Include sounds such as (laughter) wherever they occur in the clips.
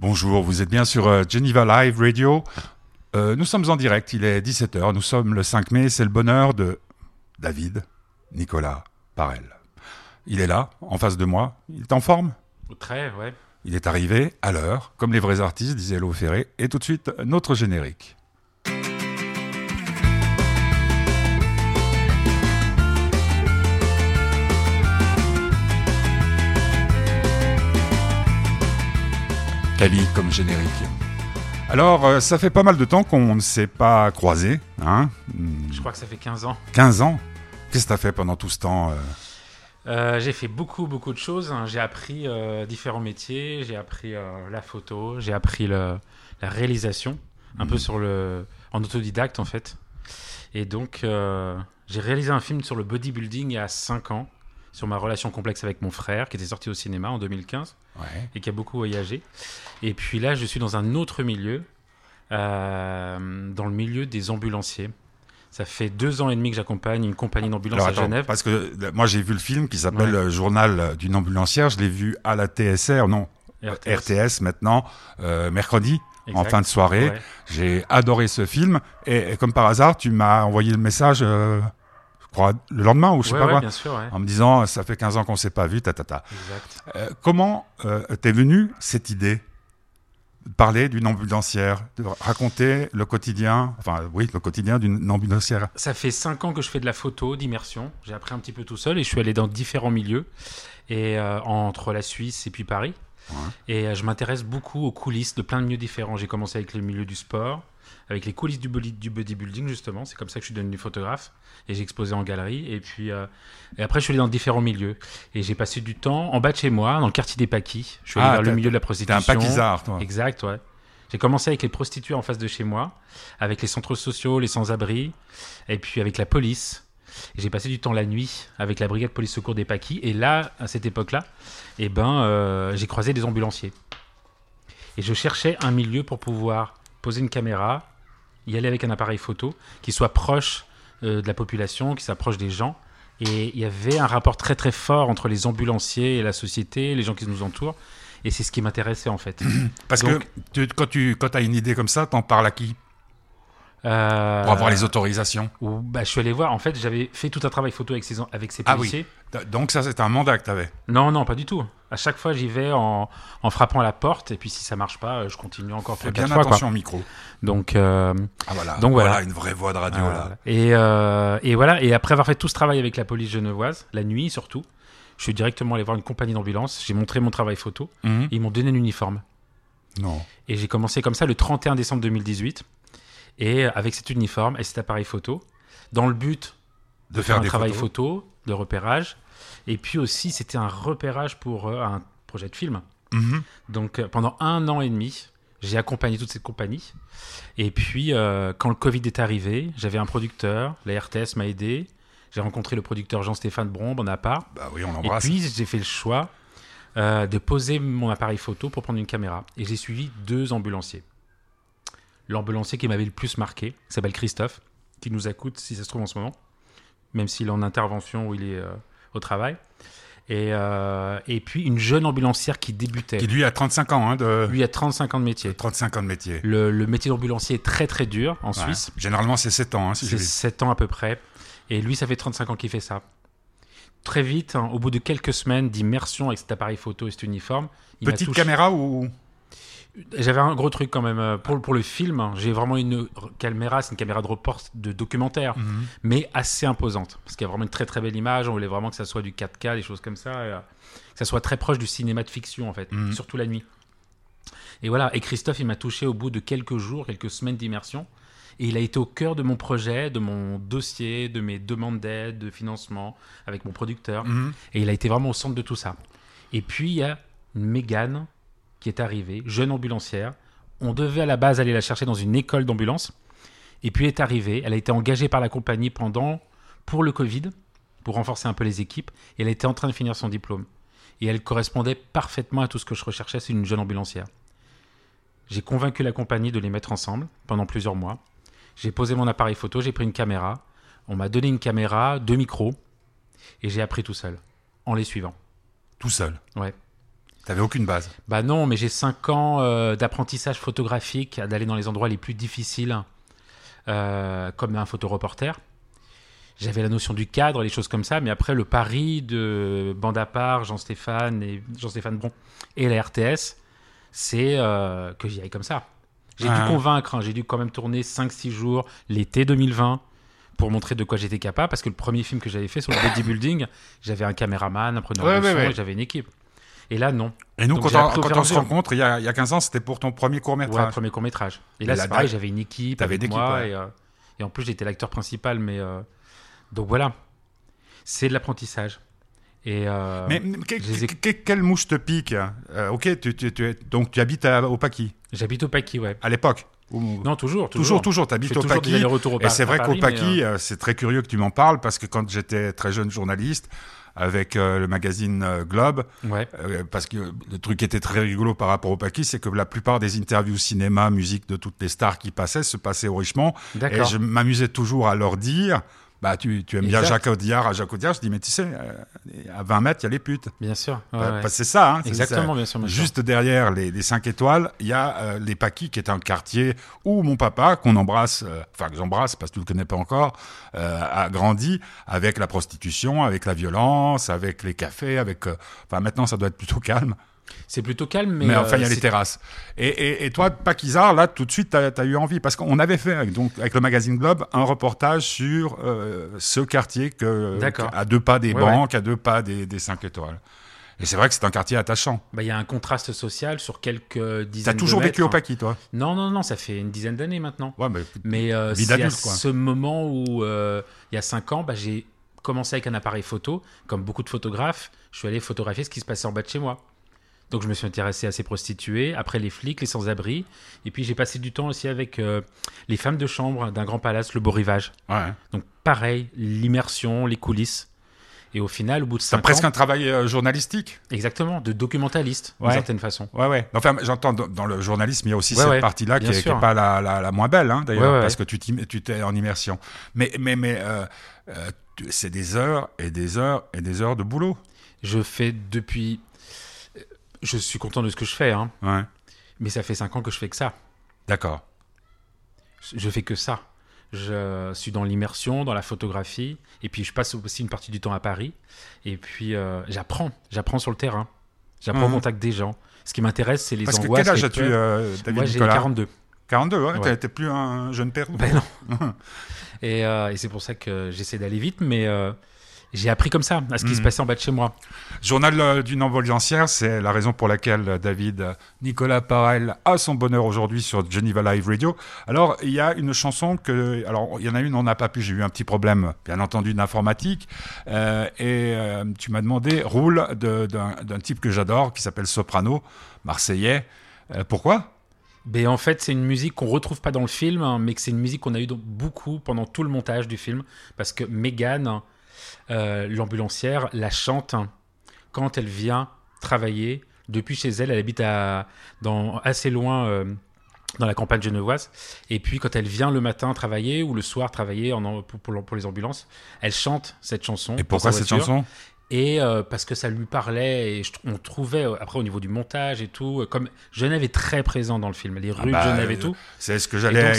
Bonjour, vous êtes bien sur euh, Geneva Live Radio. Euh, nous sommes en direct, il est 17h, nous sommes le 5 mai, c'est le bonheur de David Nicolas Parel. Il est là, en face de moi, il est en forme? Très, ouais. Il est arrivé à l'heure, comme les vrais artistes, disait Léo Ferré, et tout de suite, notre générique. Cali comme générique. Alors, euh, ça fait pas mal de temps qu'on ne s'est pas croisés. Hein Je crois que ça fait 15 ans. 15 ans? Qu'est-ce que tu as fait pendant tout ce temps euh? Euh, j'ai fait beaucoup, beaucoup de choses. hein. J'ai appris euh, différents métiers. J'ai appris euh, la photo. J'ai appris le- la réalisation, un peu sur le, en autodidacte en fait. Et donc, euh, j'ai réalisé un film sur le bodybuilding il y a 5 ans, sur ma relation complexe avec mon frère, qui était sorti au cinéma en 2015 Ouais. et qui a beaucoup voyagé. Et puis là, je suis dans un autre milieu, euh, dans le milieu des ambulanciers. Ça fait deux ans et demi que j'accompagne une compagnie d'ambulance à Genève. parce que euh, moi j'ai vu le film qui s'appelle Ouais. Journal euh, d'une ambulancière, je l'ai vu à la TSR, non, RTS. RTS maintenant, euh, mercredi, en fin de soirée. Ouais. J'ai adoré ce film et, et comme par hasard, tu m'as envoyé le message, euh, crois, le lendemain ou je sais Ouais, pas ouais, quoi, bien sûr, ouais. en me disant ça fait 15 ans qu'on s'est pas vu, ta ta ta. Exact. Euh, comment euh, t'es venue cette idée? De parler d'une ambulancière, de raconter le quotidien, enfin oui, le quotidien d'une ambulancière. Ça fait cinq ans que je fais de la photo, d'immersion. J'ai appris un petit peu tout seul et je suis allé dans différents milieux, et euh, entre la Suisse et puis Paris. Ouais. Et euh, je m'intéresse beaucoup aux coulisses de plein de milieux différents. J'ai commencé avec le milieu du sport, avec les coulisses du, body- du bodybuilding justement. C'est comme ça que je suis devenu photographe et j'ai exposé en galerie. Et puis euh, et après je suis allé dans différents milieux et j'ai passé du temps en bas de chez moi, dans le quartier des Paquis. Je suis allé Ah, vers le milieu de la T'es prostitution. un paquisard, toi. Exact, ouais. J'ai commencé avec les prostituées en face de chez moi, avec les centres sociaux, les sans-abri, et puis avec la police. J'ai passé du temps la nuit avec la brigade police secours des Paquis. Et là, à cette époque-là, eh ben, euh, j'ai croisé des ambulanciers. Et je cherchais un milieu pour pouvoir poser une caméra, y aller avec un appareil photo qui soit proche euh, de la population, qui s'approche des gens. Et il y avait un rapport très très fort entre les ambulanciers et la société, les gens qui nous entourent. Et c'est ce qui m'intéressait en fait. (clears throat) Parce Donc- que tu- quand tu quand as une idée comme ça, t'en parles à qui? Euh, Pour avoir les autorisations. où, bah, je suis allé voir. En fait, j'avais fait tout un travail photo avec ces, avec ces Ah oui. policiers. Donc ça, c'est un mandat que t'avais. Non, non, pas du tout. À chaque fois, j'y vais en, en frappant à la porte. Et puis, si ça marche pas, euh, je continue encore Fais bien fois. quoi. attention au micro. Donc, euh, Ah voilà. Donc voilà. une vraie voix de radio là. et, euh, et voilà. Et après avoir fait tout ce travail avec la police genevoise, la nuit surtout, je suis directement allé voir une compagnie d'ambulance. J'ai montré mon travail photo. Mhm. Et ils m'ont donné un uniforme. Non. Et j'ai commencé comme ça le 31 décembre 2018. Et avec cet uniforme et cet appareil photo, dans le but De faire un des travail photos. photo, de repérage. Et puis aussi, c'était un repérage pour euh, un projet de film. Mhm. Donc euh, pendant un an et demi, j'ai accompagné toute cette compagnie. Et puis, euh, quand le Covid est arrivé, j'avais un producteur, la RTS m'a aidé. J'ai rencontré le producteur Jean-Stéphane Brombe en appart. Bah oui, on Et embrasse. puis, j'ai fait le choix de poser mon appareil photo pour prendre une caméra. Et j'ai suivi deux ambulanciers. L'ambulancier qui m'avait le plus marqué, qui s'appelle Christophe, qui nous écoute si ça se trouve en ce moment, même s'il est en intervention ou il est euh, au travail. Et, euh, et puis une jeune ambulancière qui débutait. Qui lui a 35 ans, hein, de... Lui a 35 ans de métier. 35 ans de métier. Le, le métier d'ambulancier est très très dur en Ouais. Suisse. Généralement, c'est 7 ans, hein, si C'est vu. 7 ans à peu près. Et lui, ça fait 35 ans qu'il fait ça. Très vite, hein, au bout de quelques semaines d'immersion avec cet appareil photo et cet uniforme, Petite touché. caméra ou J'avais un gros truc quand même. euh, Pour, pour le film, hein, j'ai vraiment une caméra, c'est une caméra de report de documentaire, Mhm. mais assez imposante. Parce qu'il y a vraiment une très très belle image. On voulait vraiment que ça soit du 4K, des choses comme ça. et, euh, que ça soit très proche du cinéma de fiction, en fait, Mhm. surtout la nuit. Et voilà. Et Christophe, il m'a touché au bout de quelques jours, quelques semaines d'immersion. Et il a été au cœur de mon projet, de mon dossier, de mes demandes d'aide, de financement avec mon producteur. Mhm. Et il a été vraiment au centre de tout ça. Et puis, il y a Mégane qui est arrivée, jeune ambulancière. On devait à la base aller la chercher dans une école d'ambulance. Et puis, elle est arrivée. Elle a été engagée par la compagnie pendant, pour le Covid, pour renforcer un peu les équipes. Et elle était en train de finir son diplôme. Et elle correspondait parfaitement à tout ce que je recherchais. C'est une jeune ambulancière. J'ai convaincu la compagnie de les mettre ensemble pendant plusieurs mois. J'ai posé mon appareil photo, j'ai pris une caméra. On m'a donné une caméra, deux micros. Et j'ai appris tout seul, en les suivant. Tout seul? Ouais. T'avais aucune base. Bah non, mais j'ai 5 ans euh, d'apprentissage photographique, d'aller dans les endroits les plus difficiles, euh, comme un photoreporter. J'avais la notion du cadre, les choses comme ça, mais après le pari de bande à part, Jean-Stéphane et Jean-Stéphane Bron et la RTS, c'est euh, que j'y aille comme ça. J'ai Ah. dû convaincre, hein, j'ai dû quand même tourner 5-6 jours l'été 2020 pour montrer de quoi j'étais capable, parce que le premier film que j'avais fait sur le bodybuilding, j'avais un caméraman, un preneur Ouais, de ouais, son, ouais. et j'avais une équipe. Et là, non. Et nous, Donc, quand, on, quand se rencontre, il y, a, il y a 15 ans, c'était pour ton premier court Ouais, premier court métrage. Et là, c'est pareil, j'avais une équipe T'avais une équipe, moi ouais. et, euh, et en plus j'étais l'acteur principal, mais euh, donc voilà, c'est de l'apprentissage. Et euh, mais que- que- quelle mouche te pique Euh, Ok, tu, tu- tu es- donc tu habites à- au Paquis, j'habite au Paquis, ouais. à l'époque Non, toujours, Toujours, toujours. tu habites au Paquis. au Et c'est vrai qu'au Paquis, euh, c'est très curieux que tu m'en parles parce que quand j'étais très jeune journaliste avec euh, le magazine euh, Globe, ouais. euh, parce que le truc qui était très rigolo par rapport au Paquis, c'est que la plupart des interviews cinéma, musique de toutes les stars qui passaient se passaient au Richemont. Et je m'amusais toujours à leur dire, bah tu, tu aimes bien. Jacques Audiard, à Jacques Audiard, je dis mais tu sais, euh, à 20 mètres il y a les putes. Bien sûr. ouais, Bah, ouais. bah, c'est ça, hein, Exactement, bien sûr. ça. bien sûr. Juste derrière les, les 5 étoiles, il y a euh, les Paquis, qui est un quartier où mon papa, qu'on embrasse, euh, enfin que j'embrasse parce que tu le connais pas encore, euh, a grandi avec la prostitution, avec la violence, avec les cafés, avec. euh, Enfin maintenant ça doit être plutôt calme. C'est plutôt calme, mais, Mais, euh, enfin, il y a les c'est- terrasses. Et, et, et toi, Paquisard, là, tout de suite, tu as, eu envie. Parce qu'on avait fait, avec- donc, avec le magazine Globe, un reportage sur euh, ce quartier que, à deux pas des Ouais, banques, à deux pas des, des 5 étoiles. Et c'est vrai que c'est un quartier attachant. bah, il y a un contraste social sur quelques Tu dizaines as toujours de vécu au mètres. Paquis, toi? Non, non, non, ça fait une dizaine d'années maintenant. Ouais, mais Mais euh, c'est à quoi. ce moment où, euh, il y a 5 ans, bah, j'ai commencé avec un appareil photo. Comme beaucoup de photographes, je suis allé photographier ce qui se passait en bas de chez moi. Donc je me suis intéressé à ces prostituées, après les flics, les sans-abri. Et puis j'ai passé du temps aussi avec euh, les femmes de chambre d'un grand palace, le Beau Rivage. ouais. Donc pareil, l'immersion, les coulisses. Et au final, au bout de 5 presque ans, un travail euh, journalistique. exactement, de documentaliste, d'une certaine façon. Ouais, ouais. Enfin, j'entends dans, dans le journalisme, il y a aussi Ouais, cette ouais, partie-là qui n'est pas la, la, la moins belle, hein, d'ailleurs, parce que tu t'es en immersion. Mais, mais, mais euh, euh, c'est des heures et des heures et des heures de boulot. Je fais depuis... Je suis content de ce que je fais, hein, Ouais. mais ça fait 5 ans que je fais que ça. D'accord. Je fais que ça. Je suis dans l'immersion, dans la photographie, et puis je passe aussi une partie du temps à Paris. Et puis euh, j'apprends, j'apprends sur le terrain. J'apprends Mhm. au contact des gens. Ce qui m'intéresse, c'est les Parce que angoisses. quel âge as-tu, euh, David Moi, j'ai Nicolas 42. 42, ouais, Ouais. t'es- plus un jeune père. Ben non. (laughs) et euh, et c'est pour ça que j'essaie d'aller vite, mais euh, j'ai appris comme ça, à ce qui se passait en bas de chez moi. Journal euh, d'une ambulancière, c'est la raison pour laquelle euh, David euh, Nicolas Parel a son bonheur aujourd'hui sur Geneva Live Radio. Alors, il y a une chanson que. Alors, il y en a une, on n'a pas pu. J'ai eu un petit problème, bien entendu, d'informatique. Euh, et euh, tu m'as demandé Roule d'un type que j'adore, qui s'appelle Soprano, marseillais. Euh, pourquoi? Ben, en fait, c'est une musique qu'on retrouve pas dans le film, hein, mais que c'est une musique qu'on a eu beaucoup pendant tout le montage du film, parce que Megan, euh, l'ambulancière, la chante quand elle vient travailler depuis chez elle. Elle habite à, dans, assez loin euh, dans la campagne genevoise. Et puis, quand elle vient le matin travailler ou le soir travailler en, pour, pour- pour les ambulances, elle chante cette chanson. Et pourquoi cette chanson? Et euh, parce que ça lui parlait, et je on trouvait, euh, après au niveau du montage et tout, euh, comme Genève est très présent dans le film, les rues bah, de Genève et tout. C'est ce que j'allais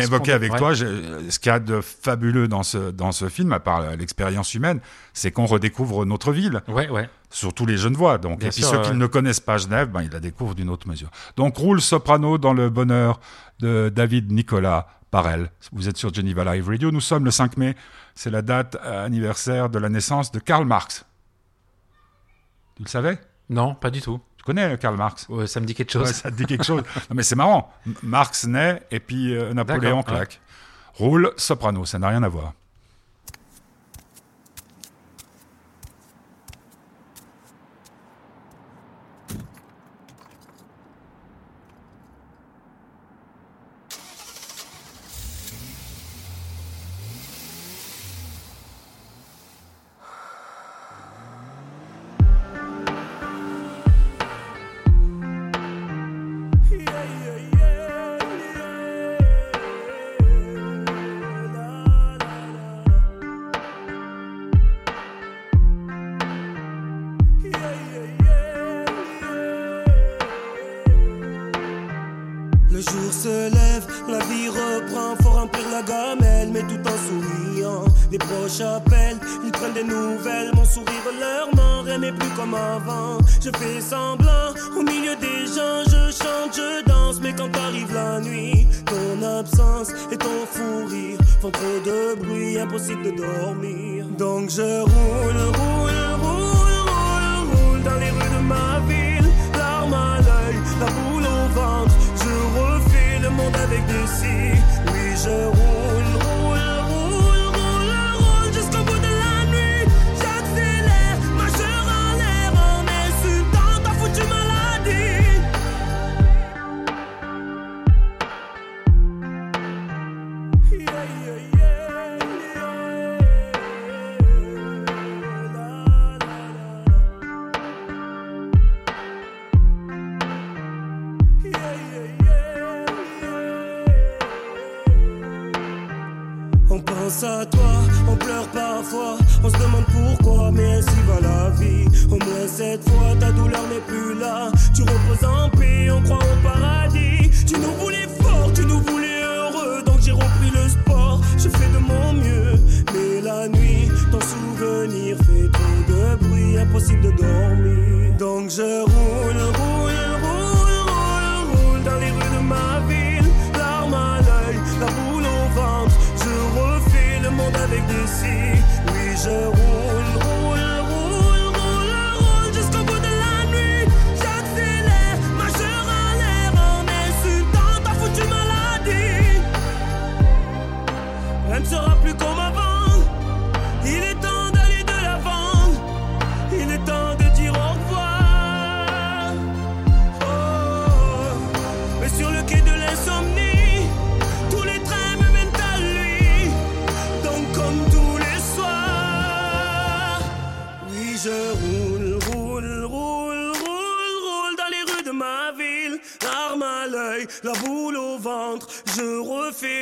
évoquer avec ouais. toi. Je- ce qu'il y a de fabuleux dans ce, dans ce film, à part l'expérience humaine, c'est qu'on redécouvre notre ville. Ouais, ouais. surtout les Genevois. Donc, Bien et puis sûr, ceux ouais, qui ne connaissent pas Genève, ben, ils la découvrent d'une autre mesure. Donc, roule soprano dans le bonheur de David Nicolas Parel. Vous êtes sur Geneva Live Radio. Nous sommes le 5 mai. C'est la date anniversaire de la naissance de Karl Marx. Tu le savais? Non, pas du tout. Tu connais euh, Karl Marx? Ouais, ça me dit quelque Ouais, chose. Ça te dit quelque chose (laughs) Non, mais c'est marrant. Marx naît et puis euh, Napoléon D'accord, ouais. claque. Roule soprano, ça n'a rien à voir.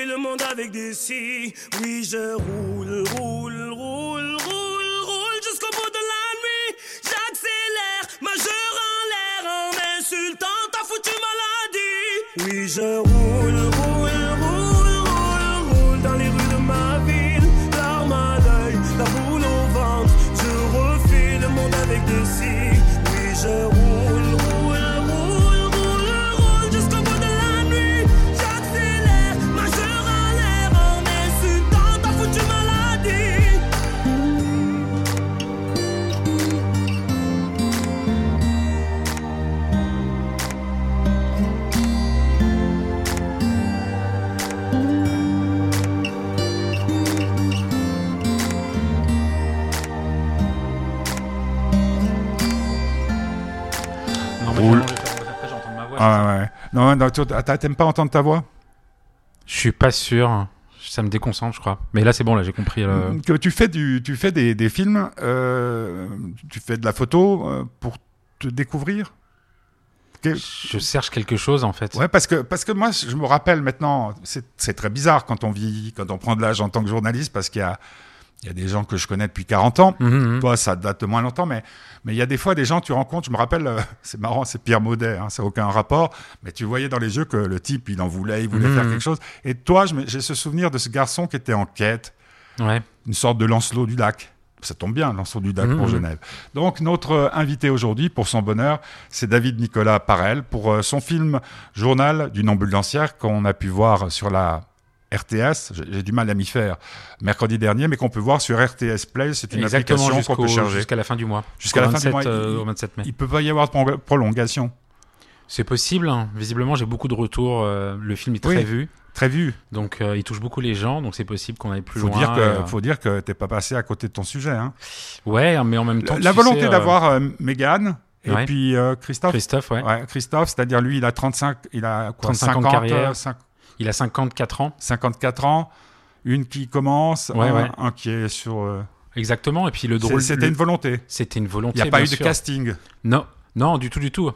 Le monde avec des si. Oui je roule, roule, roule, Non, t'aimes pas entendre ta voix? Je suis pas sûr. Ça me déconcentre, je crois. Mais là, c'est bon, là, j'ai compris. euh, Que tu fais du, tu fais des, des films, euh, tu fais de la photo euh, pour te découvrir? Que- Je cherche quelque chose, en fait. Ouais, parce que parce que moi, je me rappelle maintenant, c'est c'est très bizarre quand on vit, quand on prend de l'âge en tant que journaliste, parce qu'il y a il y a des gens que je connais depuis 40 ans. Mhm, mhm. Toi, ça date de moins longtemps, mais mais il y a des fois des gens tu rencontres. Je me rappelle, euh, (laughs) c'est marrant, c'est Pierre Maudet, hein, ça n'a aucun rapport, mais tu voyais dans les yeux que le type, il en voulait, il voulait Mhm. faire quelque chose. Et toi, j'ai ce souvenir de ce garçon qui était en quête, Ouais. une sorte de Lancelot du lac. Ça tombe bien, Lancelot du lac pour. Genève. Donc notre euh, invité aujourd'hui, pour son bonheur, c'est David Nicolas Parel pour euh, son film Journal d'une ambulancière qu'on a pu voir sur la RTS. J'ai du mal à m'y faire mercredi dernier, mais qu'on peut voir sur RTS Play. C'est une Exactement, application qu'on peut charger. jusqu'à la fin du mois. Jusqu'à la fin du 27, mois, il- euh, au 27 mai. Il peut pas y avoir de pro- prolongation. C'est possible. hein. Visiblement, j'ai beaucoup de retours. euh, le film est très Oui. vu. Très vu. Donc, euh, il touche beaucoup les gens. Donc, c'est possible qu'on aille plus Faut loin. dire que, euh, faut dire que t'es pas passé à côté de ton sujet. Hein. Ouais, mais en même temps. La tu volonté sais, euh, d'avoir Mégane et ouais. puis Christophe. Christophe, ouais. Ouais, Christophe, c'est-à-dire lui, il a 35, il a quoi, 35 ans de 50, carrière. Il a 54 ans. 54 ans, une qui commence, Ouais, un, ouais. un qui est sur. euh, Exactement. Et puis, le drôle. C'était une volonté. C'était une volonté. Il n'y a pas eu de casting. Non, non, du tout, du tout.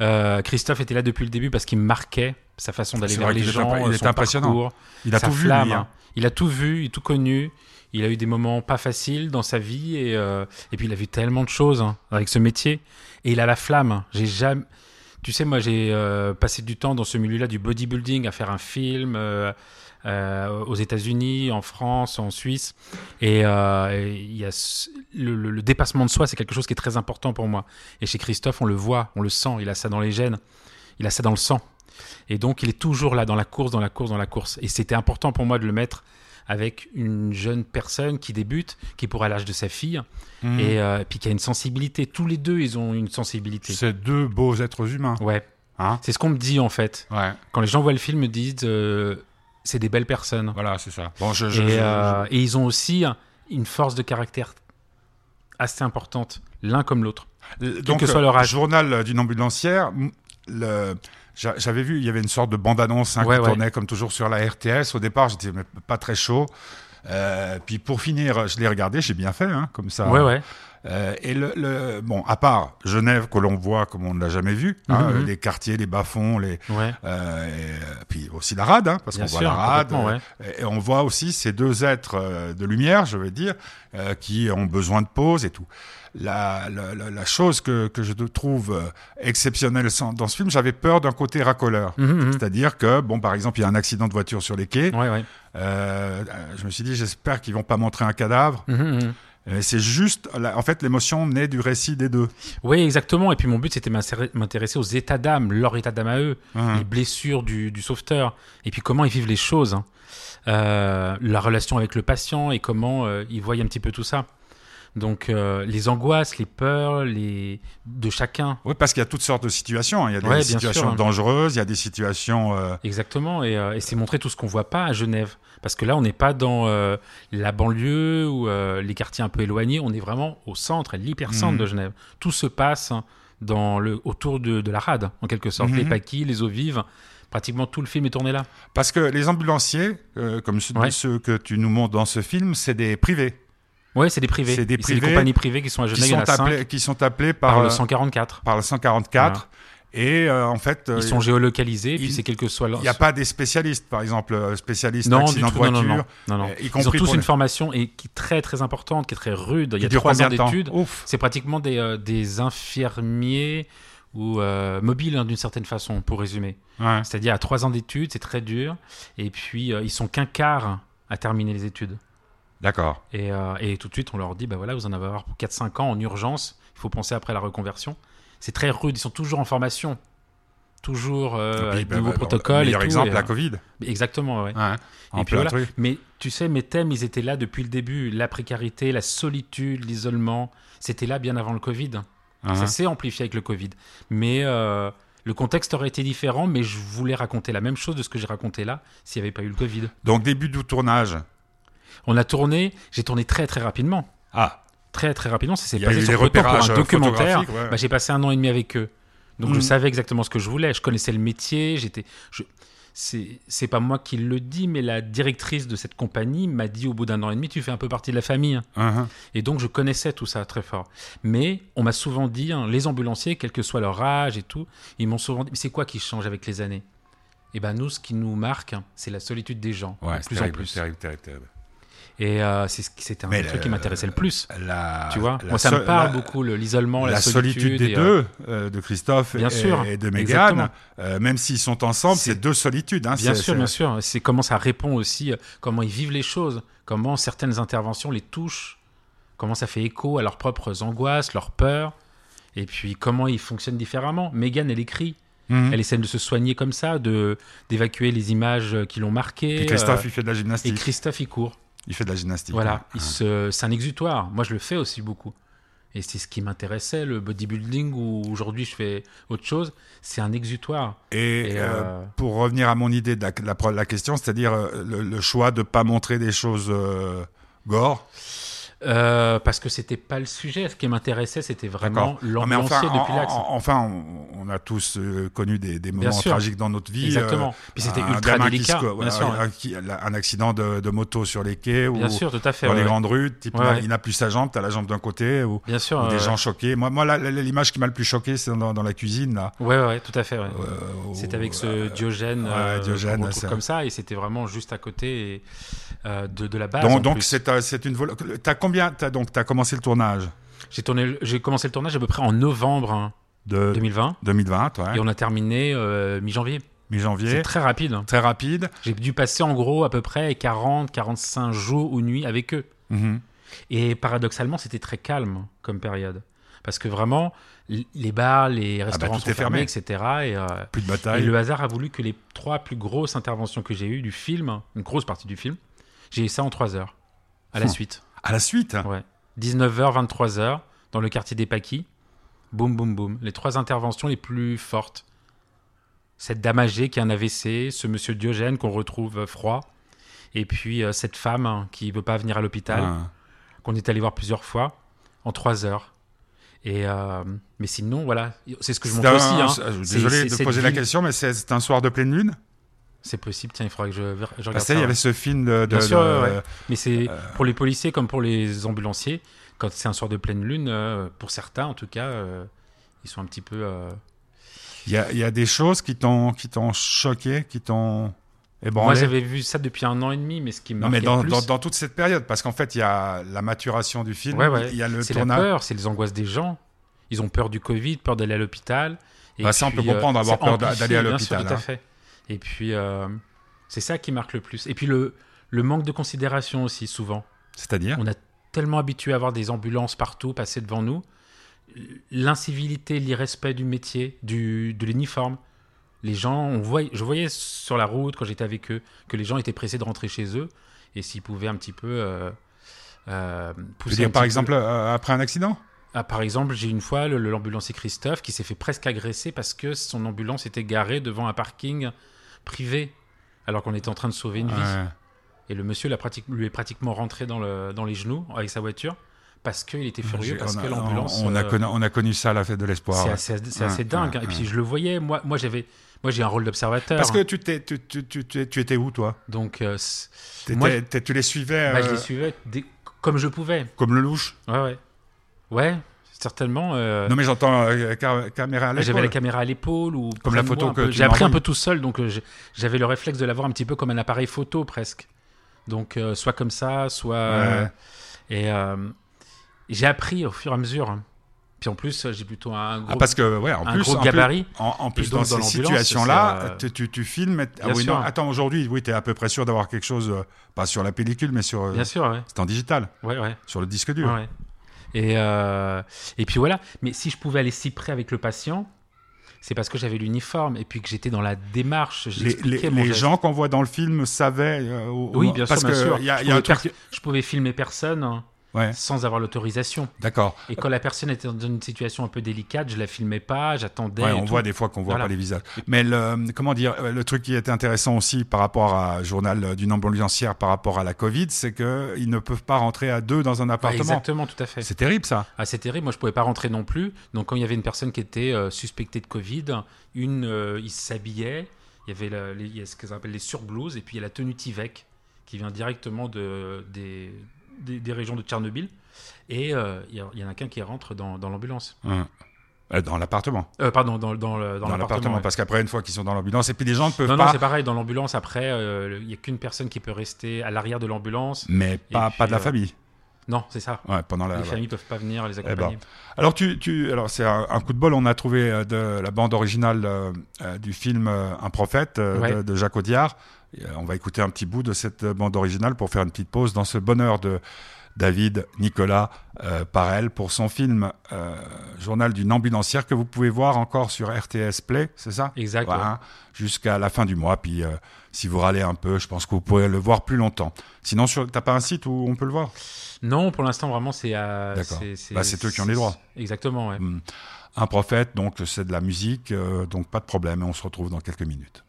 Euh, Christophe était là depuis le début parce qu'il marquait sa façon d'aller vers les gens, il son impressionnant. parcours, Il a tout vu, flamme. lui. hein. Il a tout vu, il a tout connu. Il a eu des moments pas faciles dans sa vie et, euh, et puis il a vu tellement de choses hein, avec ce métier et il a la flamme. J'ai jamais, Tu sais, moi, j'ai euh, passé du temps dans ce milieu-là du bodybuilding à faire un film euh, euh, aux États-Unis, en France, en Suisse. Et y a le dépassement de soi, c'est quelque chose qui est très important pour moi. Et chez Christophe, on le voit, on le sent. Il a ça dans les gènes, il a ça dans le sang. Et donc, il est toujours là, dans la course, dans la course, dans la course. Et c'était important pour moi de le mettre avec une jeune personne qui débute, qui pourrait à l'âge de sa fille, Mhm. et euh, puis qui a une sensibilité. Tous les deux, ils ont une sensibilité. C'est deux beaux êtres humains. Ouais. Hein C'est ce qu'on me dit en fait. ouais, Quand les gens voient le film, ils me disent euh, c'est des belles personnes. voilà, c'est ça. Bon, je, je- et, je- euh, et ils ont aussi une force de caractère assez importante, l'un comme l'autre. donc, que soit euh, leur âge. journal d'une ambulancière. Le, j'avais vu, il y avait une sorte de bande-annonce hein, Ouais, qui ouais. tournait comme toujours sur la RTS. Au départ, j'étais pas très chaud. Euh, puis pour finir, je l'ai regardé, j'ai bien fait, hein, comme ça. Ouais, ouais. Euh, et le, le- bon, à part Genève que l'on voit comme on ne l'a jamais vu, hein, Mhm. les quartiers, les bas-fonds, les, ouais. euh, et, euh, puis aussi la rade, hein, parce qu'on voit la rade, ouais. euh, et on voit aussi ces deux êtres euh, de lumière, je veux dire, euh, qui ont besoin de pause et tout. La, la, la- la chose que, que je trouve euh, exceptionnelle dans ce film, j'avais peur d'un côté racoleur. Mhm, mhm. C'est-à-dire que, bon, par exemple, il y a un accident de voiture sur les quais. Ouais, ouais. Euh, je me suis dit, j'espère qu'ils vont pas montrer un cadavre. Mhm. Euh, C'est juste, en fait, l'émotion naît du récit des deux. Oui, exactement. Et puis mon but, c'était m'intéresser aux états d'âme, leur état d'âme à eux, Hein. les blessures du, du sauveteur, et puis comment ils vivent les choses, hein. Euh, la relation avec le patient et comment euh, ils voient un petit peu tout ça. Donc euh, les angoisses, les peurs, les de chacun. Oui, parce qu'il y a toutes sortes de situations. Il y a des Ouais, situations sûr, hein. dangereuses, il y a des situations. euh, Exactement, et, euh, et c'est montrer tout ce qu'on voit pas à Genève. Parce que là, on n'est pas dans la banlieue ou les quartiers un peu éloignés, on est vraiment au centre, à l'hypercentre Mhm. de Genève. Tout se passe dans le, autour de, de la rade, en quelque sorte. Mhm. Les paquis, les eaux vives, pratiquement tout le film est tourné là. Parce que les ambulanciers, euh, comme ceux, Ouais. ceux que tu nous montres dans ce film, c'est des privés. Ouais, c'est des privés. C'est des privés compagnies privées qui sont à Qui Genève, en sont, a cinq, appelés, qui sont appelés par, par le euh, 144. par le 144. Et euh, en fait, euh, Ils sont géolocalisés, et puis il- c'est quel que soit leur... il n'y a pas des spécialistes, par exemple, euh, spécialistes non, du accidents tout, de voiture. non, non, non, euh, y Ils ont tous une les- formation et qui est très très importante, qui est très rude. Il y qui a trois ans d'études. C'est pratiquement des, euh, des infirmiers ou euh, mobiles hein, d'une certaine façon, pour résumer. Ouais. C'est-à-dire à trois ans d'études, c'est très dur. Et puis euh, ils sont qu'un quart à terminer les études. D'accord. Et, euh, et tout de suite, on leur dit, bah voilà, vous en avez avoir pour 4-5 ans en urgence. Il faut penser après la reconversion. C'est très rude. Ils sont toujours en formation. Toujours euh, puis, avec bah, nouveaux bah, protocoles. Meilleur et tout, exemple, et, la euh, Covid. Exactement, ouais. Et puis voilà. truc. Mais tu sais, mes thèmes, ils étaient là depuis le début. La précarité, la solitude, l'isolement. C'était là bien avant le Covid. Hein. Ça s'est amplifié avec le Covid. Mais euh, le contexte aurait été différent, mais je voulais raconter la même chose de ce que j'ai raconté là s'il n'y avait pas eu le Covid. Donc, début du tournage. On a tourné, j'ai tourné très très rapidement. Ah, Très très rapidement, ça s'est passé sur temps pour un euh, documentaire. ouais. bah, j'ai passé un an et demi avec eux. Donc je Mhm. savais exactement ce que je voulais. Je connaissais le métier. J'étais. Je... C'est pas moi qui le dis, mais la directrice de cette compagnie m'a dit au bout d'un an et demi, tu fais un peu partie de la famille. hein, Et donc je connaissais tout ça très fort. Mais on m'a souvent dit, hein, les ambulanciers, quel que soit leur âge et tout, ils m'ont souvent dit, mais c'est quoi qui change avec les années? Et ben nous, ce qui nous marque, hein, c'est la solitude des gens, ouais, de plus terrible, en plus. terrible, terrible, terrible. Et euh, c'était un des trucs qui m'intéressait le plus. La, Tu vois, moi ça me parle la- beaucoup le- l'isolement, la, la solitude des et, euh, deux, euh, de Christophe Bien et, sûr, et de. Mégane, euh, même s'ils sont ensemble, C'est- deux solitudes. Hein, Bien sûr, bien sûr. C'est comment ça répond aussi, comment ils vivent les choses, comment certaines interventions les touchent, comment ça fait écho à leurs propres angoisses, leurs peurs, et puis comment ils fonctionnent différemment. Megan, elle écrit, Mhm. elle essaie de se soigner comme ça, de d'évacuer les images qui l'ont marqué. Puis Christophe, euh, il fait de la et gymnastique. Christophe, il court. Il fait de la gymnastique. Voilà, hein. c'est un exutoire. Moi, je le fais aussi beaucoup. Et c'est ce qui m'intéressait, le bodybuilding, où aujourd'hui je fais autre chose. C'est un exutoire. Et, Et, euh, euh, pour revenir à mon idée de la, question, c'est-à-dire euh, le, le choix de ne pas montrer des choses euh, gore. Euh, parce que c'était pas le sujet. Ce qui m'intéressait, c'était vraiment mais l'ambulancier enfin, depuis l'axe. en- enfin, on, on a tous euh, connu des, des moments tragiques dans notre vie. Exactement. euh, Puis c'était un ultra qui délicat. bien voilà, sûr, un, un accident de, de moto sur les quais ou sûr, tout à fait. dans ouais, les grandes rues, type, Ouais, il n'a- plus sa jambe, tu as la jambe d'un côté, ou, Bien sûr. ou des gens choqués. Moi, l'image qui m'a le plus choqué, c'est dans, dans la cuisine. Là. Ouais, ouais, tout à fait. Euh, C'était où- avec ce Diogène, Diogène, comme ça, et c'était vraiment juste à côté et, euh, de, de la base. donc, c'est une vol- T'as combien t'as donc t'as commencé le tournage? J'ai tourné, j'ai commencé le tournage à peu près en novembre hein, de 2020. 2020, ouais. Et on a terminé euh, mi-janvier. mi-janvier. C'est très rapide. hein. Très rapide. J'ai dû passer en gros à peu près 40, 45 jours ou nuits avec eux. Mhm. Et paradoxalement, c'était très calme comme période. Parce que vraiment, les bars, les restaurants Ah bah, tout sont est fermé. fermés, etc. Et, euh, Plus de et bataille. le hasard a voulu que les trois plus grosses interventions que j'ai eues du film, une grosse partie du film, j'ai eu ça en 3 heures. À la Hum. suite. À la suite? Ouais. 19h, 23h, dans le quartier des Paquis. Boum, boum, boum. Les trois interventions les plus fortes. Cette dame âgée qui a un AVC, ce monsieur Diogène qu'on retrouve euh, froid, et puis euh, cette femme hein, qui veut pas venir à l'hôpital, Ah. qu'on est allé voir plusieurs fois, en trois heures. Et euh, mais sinon, voilà, c'est ce que je C'est montre un- aussi. hein. c'est- C'est- Désolé c'est de cette poser la ville- question, mais c'est c'est un soir de pleine lune? C'est possible, tiens, il faudrait que je, je regarde Parce ça. qu'il y avait ce film de. de- Bien sûr, de- ouais, ouais. Mais c'est Euh. pour les policiers comme pour les ambulanciers, quand c'est un soir de pleine lune, euh, pour certains en tout cas, euh, ils sont un petit peu. euh, Il y a, il y a des choses qui t'ont qui t'ont choqué, qui t'ont. Moi, j'avais vu ça depuis un an et demi, mais ce qui me Non, mais dans, le plus, dans, dans toute cette période, parce qu'en fait, il y a la maturation du film, Ouais, ouais. il y a le c'est la peur, c'est les angoisses des gens. Ils ont peur du Covid, peur d'aller à l'hôpital. Et Bah, ça, on puis, peut comprendre, euh, avoir peur d'aller à l'hôpital, Tout à hein. fait. Et puis, euh, c'est ça qui marque le plus. Et puis, le, le manque de considération aussi, souvent. C'est-à-dire On a tellement habitué à avoir des ambulances partout passer devant nous. L'incivilité, l'irrespect du métier, du, de l'uniforme. Les gens, on voit, je voyais sur la route quand j'étais avec eux que les gens étaient pressés de rentrer chez eux et s'ils pouvaient un petit peu euh, euh, pousser. dire, par exemple, euh, après un accident Ah, par exemple, j'ai une fois l'ambulancier Christophe qui s'est fait presque agresser parce que son ambulance était garée devant un parking privé alors qu'on était en train de sauver une vie. Et le monsieur l'a pratique- lui est pratiquement rentré dans, le, dans les genoux avec sa voiture parce qu'il était furieux, parce on a- que l'ambulance. On, on a euh, connu, on a connu ça à la fête de l'espoir. c'est ouais. assez, c'est Ouais, assez dingue. Et puis je le voyais, moi, moi j'avais. Moi j'ai un rôle d'observateur. Parce que tu, t'es, tu, tu, tu, tu- tu étais où, toi? Donc euh, Moi, Tu les suivais bah, je euh, les suivais dès- comme je pouvais. comme le louche? Ouais, ouais. Ouais, certainement. euh, Non, mais j'entends euh, ca- caméra à J'avais l'épaule. la caméra à l'épaule ou Comme la photo que J'ai appris un peu tout seul, donc euh, j'avais le réflexe de l'avoir un petit peu comme un appareil photo presque. Donc soit comme ça, soit Ouais. et j'ai appris au fur et à mesure. hein. Puis en plus, j'ai plutôt un gros, Ah, parce que, ouais, en un plus, gros en plus- gabarit. En, en plus, donc, dans, dans ces situations-là, euh, tu, tu, tu filmes. ah oui, non, attends, aujourd'hui, oui, tu es à peu près sûr d'avoir quelque chose, euh, pas sur la pellicule, mais sur. euh, Bien sûr, ouais, c'est en digital, ouais, ouais. sur le disque dur. ouais. Et euh, et puis voilà. Mais si je pouvais aller si près avec le patient, c'est parce que j'avais l'uniforme et puis que j'étais dans la démarche. Les, J'expliquais les- mon les gens qu'on voit dans le film savaient. euh, Oui, bien parce sûr, bien que sûr. Il y a, Je y a un pouvais truc. Je pouvais filmer personne hein, Ouais, sans avoir l'autorisation. d'accord. Et quand la personne était dans une situation un peu délicate, je la filmais pas, j'attendais. Ouais, on tout. voit des fois qu'on voit Voilà. pas les visages. Mais le, comment dire, euh, le truc qui était intéressant aussi par rapport à journal d'une ambulancière par rapport à la Covid, c'est que ils ne peuvent pas rentrer à deux dans un Ouais, appartement. exactement, tout à fait. c'est terrible ça. Ah, c'est terrible. Moi, je pouvais pas rentrer non plus. Donc, quand il y avait une personne qui était euh, suspectée de Covid, une, euh, il s'habillait. Il y avait la- les, il y a ce qu'ils appellent les surblouses, et puis il y a la tenue Tivec qui vient directement de, des, des, des régions de Tchernobyl. Et euh, il y, en a qu'un qui rentre dans, dans l'ambulance. Hum. Euh, Dans l'appartement. Euh, pardon, dans, dans, Dans dans l'appartement, ouais. parce qu'après une fois qu'ils sont dans l'ambulance, et puis les gens ne peuvent Non, non, pas, c'est pareil. Dans l'ambulance, après, euh, il y a qu'une personne qui peut rester à l'arrière de l'ambulance. mais pas, puis, pas de la euh, famille. Non, c'est ça. Ouais, pendant la. les familles peuvent pas venir les ben. accompagner. Alors tu, tu, alors c'est un, un coup de bol. On a trouvé euh, de la bande originale euh, euh, du film euh, Un prophète euh, Ouais. de, de Jacques Audiard. Euh, on va écouter un petit bout de cette bande originale pour faire une petite pause dans ce bonheur de David Nicolas euh, Parel pour son film euh, Journal d'une ambulancière que vous pouvez voir encore sur RTS Play, c'est ça? Exact. Ouais. hein, jusqu'à la fin du mois. Puis euh, si vous râlez un peu, je pense que vous pourrez le voir plus longtemps. Sinon, sur- t'as pas un site où on peut le voir? Non, pour l'instant, vraiment, c'est. à D'accord. Bah, c'est eux qui ont les droits. Exactement, ouais. Mm. Un prophète, donc c'est de la musique, donc pas de problème. Et on se retrouve dans quelques minutes.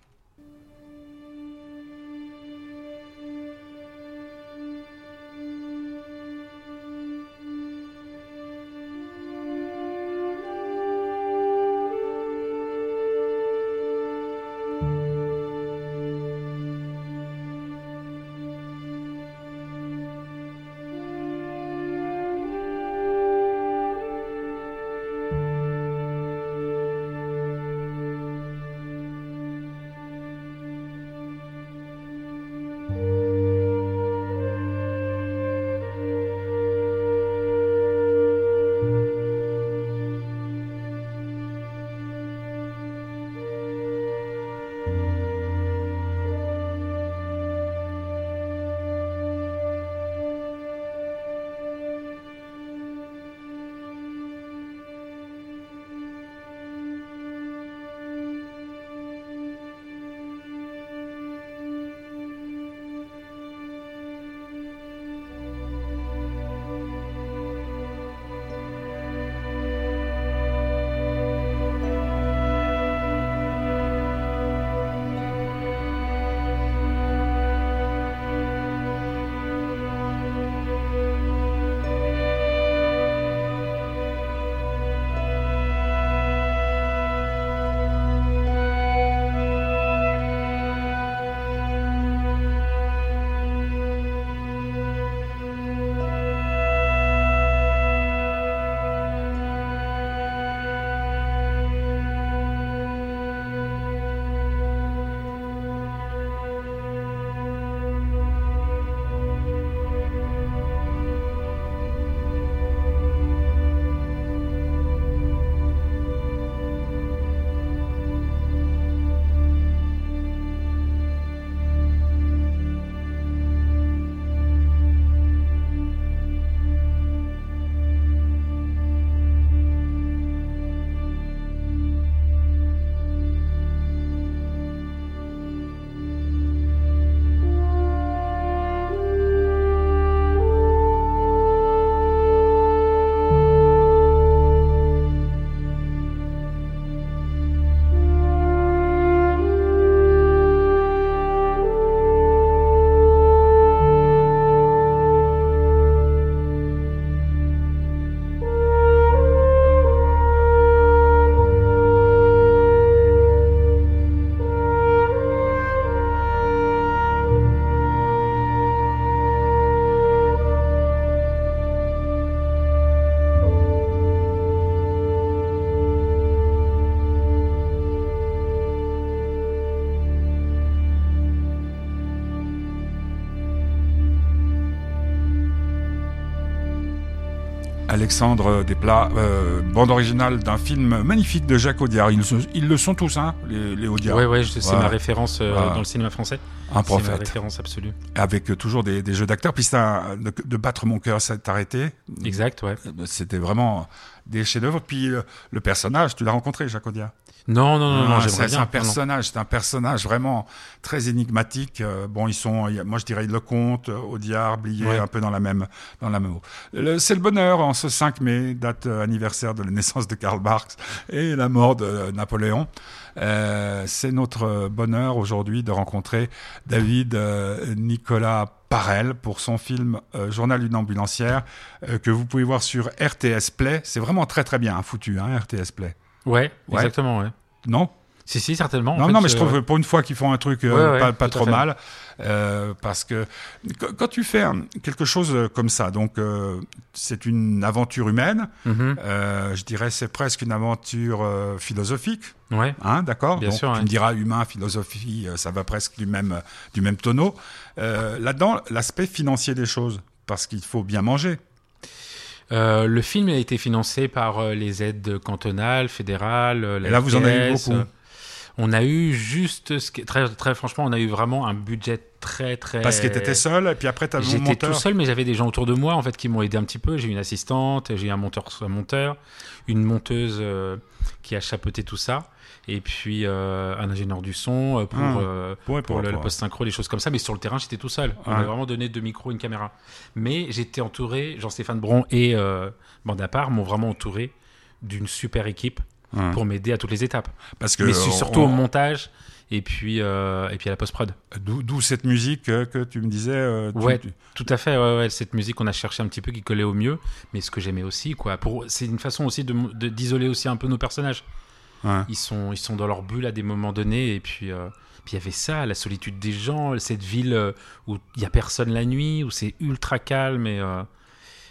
Alexandre Desplat, euh, bande originale d'un film magnifique de Jacques Audiard. Ils, le sont tous, hein, les, les Audiard. Ouais, ouais, c'est Ouais. ma référence euh, Ouais. dans le cinéma français. Un C'est ma prophète. référence absolue. Avec euh, toujours des, des jeux d'acteurs. Puis c'est un- de, de battre mon cœur s'est arrêté. Exact, ouais. C'était vraiment des chefs-d'œuvre. Puis le personnage, tu l'as rencontré, Jacques Audiard? Non, non, non, non, Ah, c'est un personnage, c'est un personnage vraiment très énigmatique. Euh, bon, ils sont, moi je dirais Lecomte, Audiard, Blier, Ouais. un peu dans la même, dans la même C'est le bonheur en ce 5 mai, date euh, anniversaire de la naissance de Karl Marx et la mort de euh, Napoléon. Euh, c'est notre euh, bonheur aujourd'hui de rencontrer David euh, Nicolas Parel pour son film euh, Journal d'une ambulancière euh, que vous pouvez voir sur RTS Play. C'est vraiment très très bien hein, foutu, hein, RTS Play. Ouais, Ouais. exactement, ouais. Non Si, si, certainement. en non, fait, non, mais je euh, trouve que pour une fois qu'ils font un truc euh, Ouais, ouais, pas, trop mal, euh, parce que qu- quand tu fais quelque chose euh, comme ça, donc euh, c'est une aventure humaine, mhm, euh, je dirais c'est presque une aventure euh, philosophique, Ouais, hein, d'accord? Bien Donc, sûr, Tu me diras humain, philosophie, euh, ça va presque du même du même tonneau. Euh, Là-dedans, l'aspect financier des choses, parce qu'il faut bien manger. Euh, le film a été financé par euh, les aides cantonales, fédérales. euh, la Et là, vous en avez eu beaucoup. euh, On a eu juste, ce qui- très, très franchement, on a eu vraiment un budget très, très. Parce que tu étais seul, et puis après, tu as mon J'étais monteur. tout seul, mais j'avais des gens autour de moi en fait qui m'ont aidé un petit peu. J'ai une assistante, j'ai un monteur, un monteur, une monteuse euh, qui a chapeauté tout ça, et puis euh, un ingénieur du son euh, pour Ah. euh, pour le, pour- post synchro, des choses comme ça. Mais sur le terrain, j'étais tout seul. On m'a vraiment donné deux micros, une caméra. Mais j'étais entouré, Jean-Stéphane Bron et euh, Bande à part m'ont vraiment entouré d'une super équipe pour m'aider à toutes les étapes. Parce que mais on- surtout au on- montage et puis euh, et puis à la post prod. D'où cette musique euh, que tu me disais. euh, tu- Ouais. tu- Tout à fait, ouais, ouais, cette musique on a cherché un petit peu qui collait au mieux, mais ce que j'aimais aussi, quoi. Pour, c'est une façon aussi de- d'isoler aussi un peu nos personnages. Ouais. Ils sont, ils sont dans leur bulle à des moments donnés, et puis euh, puis il y avait ça, la solitude des gens, cette ville euh, où il y a personne la nuit, où c'est ultra calme et euh,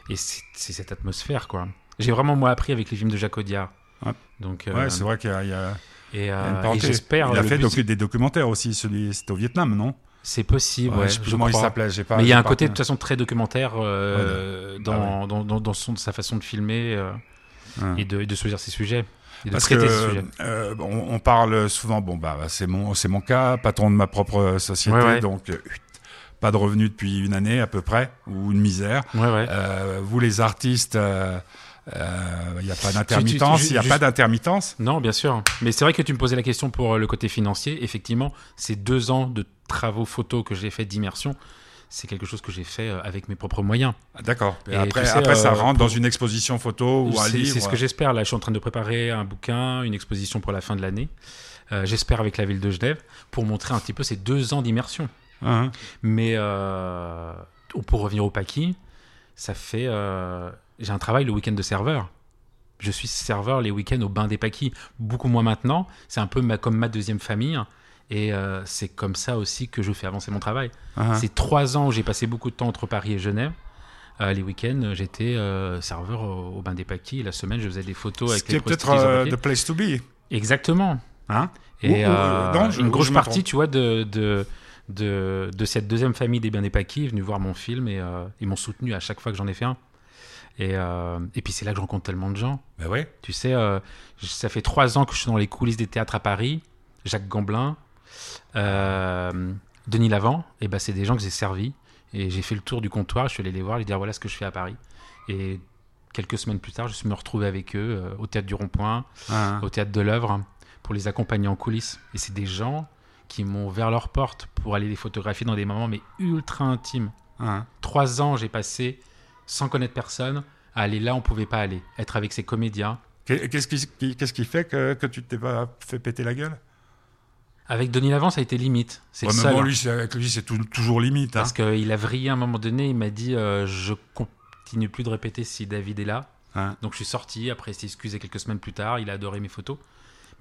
et c'est cette atmosphère, quoi. J'ai vraiment moi appris avec les films de Jacques Audiard. Ouais. Donc Ouais, c'est vrai qu'il y a, il y a- et, il et j'espère. Il a fait but, docu- des documentaires aussi. Celui, c'était au Vietnam, non? C'est possible, ouais, je il crois. s'appelait. J'ai pas. Mais il y a un côté de toute façon très documentaire euh, dans, Ah dans, dans, dans son, sa façon de filmer euh, et, de, et de choisir ses sujets et de Parce traiter que euh, on, on parle souvent. Bon bah c'est mon mon cas, patron de ma propre société, Ouais, ouais. donc euh, pas de revenus depuis une année à peu près ou une misère. Ouais, ouais. Euh, vous les artistes, euh, il n'y a pas d'intermittence. Il n'y a juste- pas d'intermittence? Non, bien sûr. Mais c'est vrai que tu me posais la question pour euh, le côté financier. Effectivement, ces deux ans de travaux photos que j'ai fait d'immersion, c'est quelque chose que j'ai fait euh, avec mes propres moyens. Ah, D'accord. Après, tu sais, après ça euh, rentre dans une exposition photo ou un livre. c'est ce que j'espère. Là, je suis en train de préparer un bouquin, une exposition pour la fin de l'année. Euh, j'espère avec la ville de Genève pour montrer un petit peu ces deux ans d'immersion. Hein, Mais euh, pour revenir au Paki, ça fait. j'ai un travail le week-end de serveur. Je suis serveur les week-ends au bain des Paquis. Beaucoup moins maintenant. C'est un peu ma, comme ma deuxième famille. Et euh, c'est comme ça aussi que je fais avancer mon travail. hein. C'est trois ans où j'ai passé beaucoup de temps entre Paris et Genève. Euh, les week-ends, j'étais euh, serveur au, au bain des Paquis. La semaine, je faisais des photos avec les peut-être prostituées papier. the place to be. Exactement. Hein Et Ou- ou- non, je- une grosse partie, tu vois, de, de, de, de cette deuxième famille des bien des Paquis est venue voir mon film et euh, ils m'ont soutenu à chaque fois que j'en ai fait un. Et, euh, et puis c'est là que je rencontre tellement de gens. Ben ouais. Tu sais, euh, ça fait trois ans que je suis dans les coulisses des théâtres à Paris. Jacques Gamblin, Denis Lavant, et ben c'est des gens que j'ai servis. Et j'ai fait le tour du comptoir, je suis allé les voir, les dire voilà ce que je fais à Paris. Et quelques semaines plus tard, je suis me retrouvé avec eux euh, au théâtre du Rond-Point, Hein. au théâtre de l'œuvre pour les accompagner en coulisses. Et c'est des gens qui m'ont ouvert leurs portes pour aller les photographier dans des moments mais ultra intimes. Hein. Trois ans, j'ai passé sans connaître personne à aller là où on pouvait pas aller, être avec ces comédiens. Qui, qu'est-ce qui fait que, que tu t'es pas fait péter la gueule? Avec Denis Lavant, ça a été limite. C'est Ouais, mais bon, hein. lui, avec lui, c'est toujours limite. Hein. Parce qu'il a vrillé à un moment donné, il m'a dit euh, Je continue plus de répéter si David est là. Hein. Donc je suis sorti, après il s'est excusé quelques semaines plus tard, il a adoré mes photos.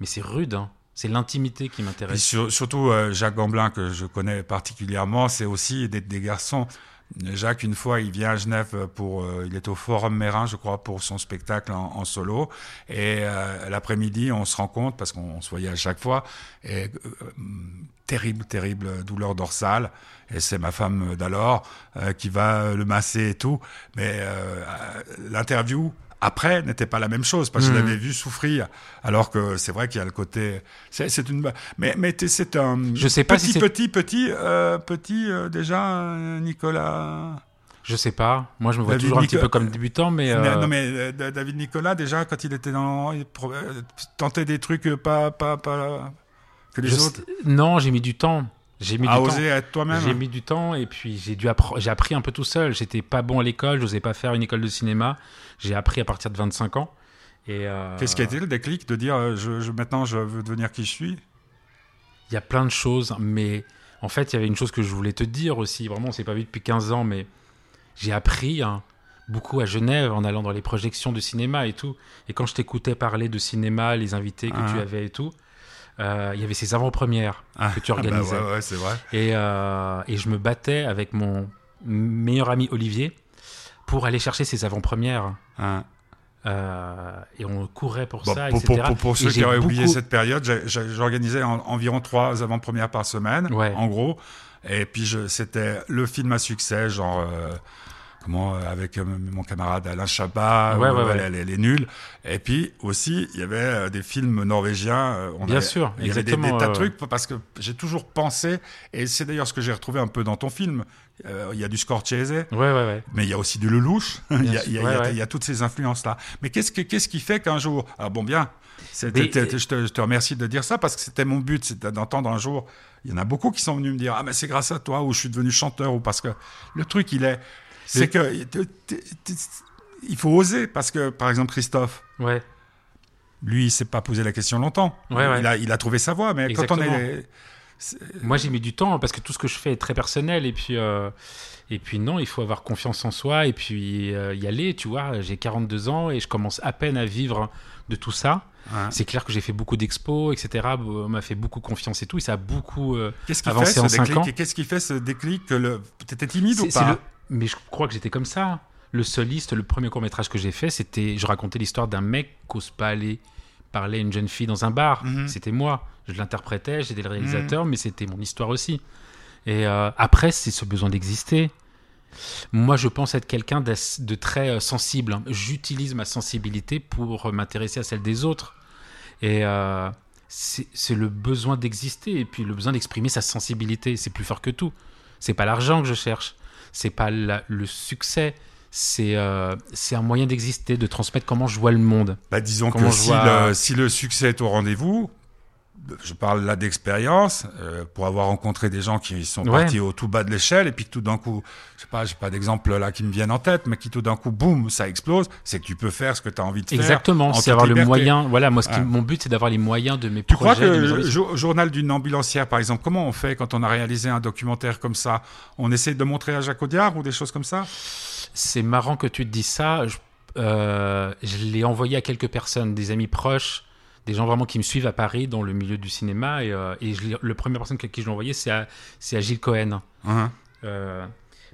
Mais c'est rude, hein. c'est l'intimité qui m'intéresse. sur- surtout, euh, Jacques Gamblin, que je connais particulièrement, c'est aussi des, des garçons Jacques, une fois, il vient à Genève pour, euh, il est au Forum Mérin, je crois, pour son spectacle en, solo. Et euh, l'après-midi, on se rencontre parce qu'on se voyait à chaque fois. Euh, terrible, terrible douleur dorsale. Et c'est ma femme d'alors qui va le masser et tout. Mais l'interview après n'était pas la même chose parce que je Mhm. l'avais vu souffrir. Alors que c'est vrai qu'il y a le côté, c'est une, mais mais c'est un Je sais pas petit si c'est- petit petit euh, petit euh, déjà euh, Nicolas. Je sais pas. Moi, je me vois David toujours un Nico- petit peu comme débutant, mais. euh, Mais- Non mais Da- David Nicolas déjà quand il était dans, il tentait des trucs pas pas pas que les je autres. sais- Non, j'ai mis du temps. J'ai mis À du temps. oser être toi-même. J'ai mis du temps et puis j'ai dû j'ai appris un peu tout seul. J'étais pas bon à l'école, j'osais pas faire une école de cinéma. J'ai appris à partir de 25 ans. Et euh, Qu'est-ce qui a été le déclic de dire euh, je, je- maintenant je veux devenir qui je suis? Il y a plein de choses, mais en fait, il y avait une chose que je voulais te dire aussi. Vraiment, on s'est pas vu depuis 15 ans, mais j'ai appris hein, beaucoup à Genève en allant dans les projections de cinéma et tout. Et quand je t'écoutais parler de cinéma, les invités que Ah. tu avais et tout, euh, il y avait ces avant-premières Ah, que tu ah (laughs) bah organisais. ouais, ouais, c'est vrai. Et, euh, et je me battais avec mon meilleur ami Olivier pour aller chercher ces avant-premières. Hein. Euh, et on courait pour Bon, ça, pour, etc. pour- pour- Et ceux qui auraient oublié cette période, j'organisais en- environ trois avant-premières par semaine, Ouais. en gros. Et puis c'était le film à succès, genre comment euh, avec euh, mon camarade Alain Chabat, Ouais, ou, ouais, euh, ouais. Les, les nuls. Et puis aussi, il y avait euh, des films norvégiens. euh, on Bien avait- sûr, il y avait des, tas de euh, trucs parce que j'ai toujours pensé, et c'est d'ailleurs ce que j'ai retrouvé un peu dans ton film. euh, Il y a du Scorsese, Ouais, ouais, ouais. mais il y a aussi du Lelouch. (laughs) il, y a, y y toutes ces influences-là. Mais qu'est-ce, que, qu'est-ce qui fait qu'un jour. Alors bon, bien, Mais- te, je te remercie de dire ça parce que c'était mon but, c'était d'entendre un jour. Il y en a beaucoup qui sont venus me dire Ah, mais c'est grâce à toi, ou je suis devenu chanteur, ou parce que le truc, il est. C'est que. t'es- Il faut oser, parce que, par exemple, Christophe, Ouais. lui, il s'est pas posé la question longtemps. Ouais, ouais. Il, a, il a trouvé sa voie, mais quand on est. Moi, j'ai mis du temps parce que tout ce que je fais est très personnel. Et puis, euh, et puis non, il faut avoir confiance en soi et puis euh, y aller. Tu vois, j'ai 42 ans et je commence à peine à vivre de tout ça. C'est clair que j'ai fait beaucoup d'expos, etc. On m'a fait beaucoup confiance et tout. Et ça a beaucoup. euh, Qu'est-ce qui fait avancé ce en déclic? ans. et Qu'est-ce qui fait ce déclic le... T'étais timide ou pas? Mais je crois que j'étais comme ça. Le soliste, le premier court métrage que j'ai fait, c'était. Je racontais l'histoire d'un mec qui n'ose pas aller parler à une jeune fille dans un bar. Mhm. C'était moi. Je l'interprétais, j'étais le réalisateur, mais c'était mon histoire aussi. Et euh, après, c'est ce besoin d'exister. Moi, je pense être quelqu'un de très euh, sensible. hein. J'utilise ma sensibilité pour euh, m'intéresser à celle des autres. Et euh, c'est c'est le besoin d'exister et puis le besoin d'exprimer sa sensibilité. C'est plus fort que tout. C'est pas l'argent que je cherche. C'est pas la- le succès. C'est euh, c'est un moyen d'exister, de transmettre comment je vois le monde. Bah, disons que je si, vois- le, si le succès est au rendez-vous, je parle là d'expérience, euh, pour avoir rencontré des gens qui sont Ouais. partis au tout bas de l'échelle et puis que tout d'un coup, je sais pas, j'ai pas d'exemple là qui me viennent en tête, mais qui tout d'un coup, boum, ça explose, c'est que tu peux faire ce que tu as envie de faire. Exactement. en C'est avoir le liberté. moyen. Voilà, moi, ce qui- Ouais. mon but, c'est d'avoir les moyens de mes Tu crois projets. que de mes le journal d'une ambulancière, par exemple, comment on fait quand on a réalisé un documentaire comme ça? On essaie de montrer à Jacques Audiard ou des choses comme ça? C'est marrant que tu te dises ça. Je, euh, je l'ai envoyé à quelques personnes, des amis proches, des gens vraiment qui me suivent à Paris dans le milieu du cinéma. Et, euh, et je l'ai- le première personne à qui je l'ai envoyé, c'est à, Gilles Cohen. Hein Euh,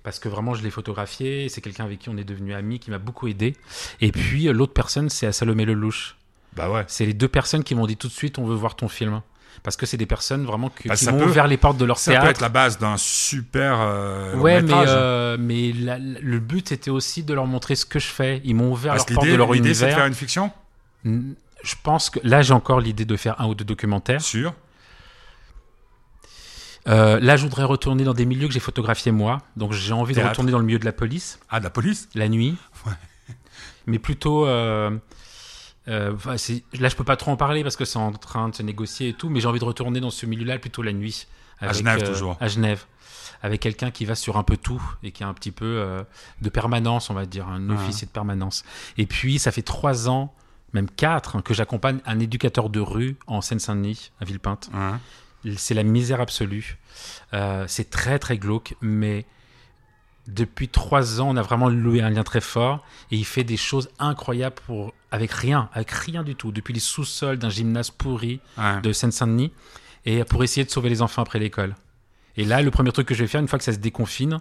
parce que vraiment, je l'ai photographié. C'est quelqu'un avec qui on est devenu amis, qui m'a beaucoup aidé. Et puis, euh, l'autre personne, c'est à Salomé Lelouch. Bah ouais. C'est les deux personnes qui m'ont dit tout de suite on veut voir ton film. Parce que c'est des personnes vraiment que- Bah, qui ça m'ont peut- ouvert les portes de leur Ça peut théâtre. être la base d'un super euh, Ouais, mais, euh, mais la- la- le but c'était aussi de leur montrer ce que je fais. Ils m'ont ouvert que portes de leur l'idée, c'est de univers. faire une fiction? Je pense que là j'ai encore l'idée de faire un ou deux documentaires. Sûr. Euh, là je voudrais retourner dans des milieux que j'ai photographiés moi. Donc j'ai envie de retourner dans le milieu de la police, Ah, de la police? La nuit. Ouais. (laughs) Mais plutôt. euh, euh, là je peux pas trop en parler parce que c'est en train de se négocier et tout. Mais j'ai envie de retourner dans ce milieu-là plutôt la nuit. À Genève, toujours. À Genève. Avec quelqu'un qui va sur un peu tout et qui a un petit peu de permanence, on va dire, un Ouais. officier de permanence. Et puis, ça fait trois ans, même quatre, hein, que j'accompagne un éducateur de rue en Seine-Saint-Denis, à Villepinte. Hein C'est la misère absolue. Euh, c'est très, très glauque, mais depuis trois ans, on a vraiment loué un lien très fort et il fait des choses incroyables pour, avec rien, avec rien du tout, depuis les sous-sols d'un gymnase pourri Ouais. de Seine-Saint-Denis et pour essayer de sauver les enfants après l'école. Et là, le premier truc que je vais faire, une fois que ça se déconfine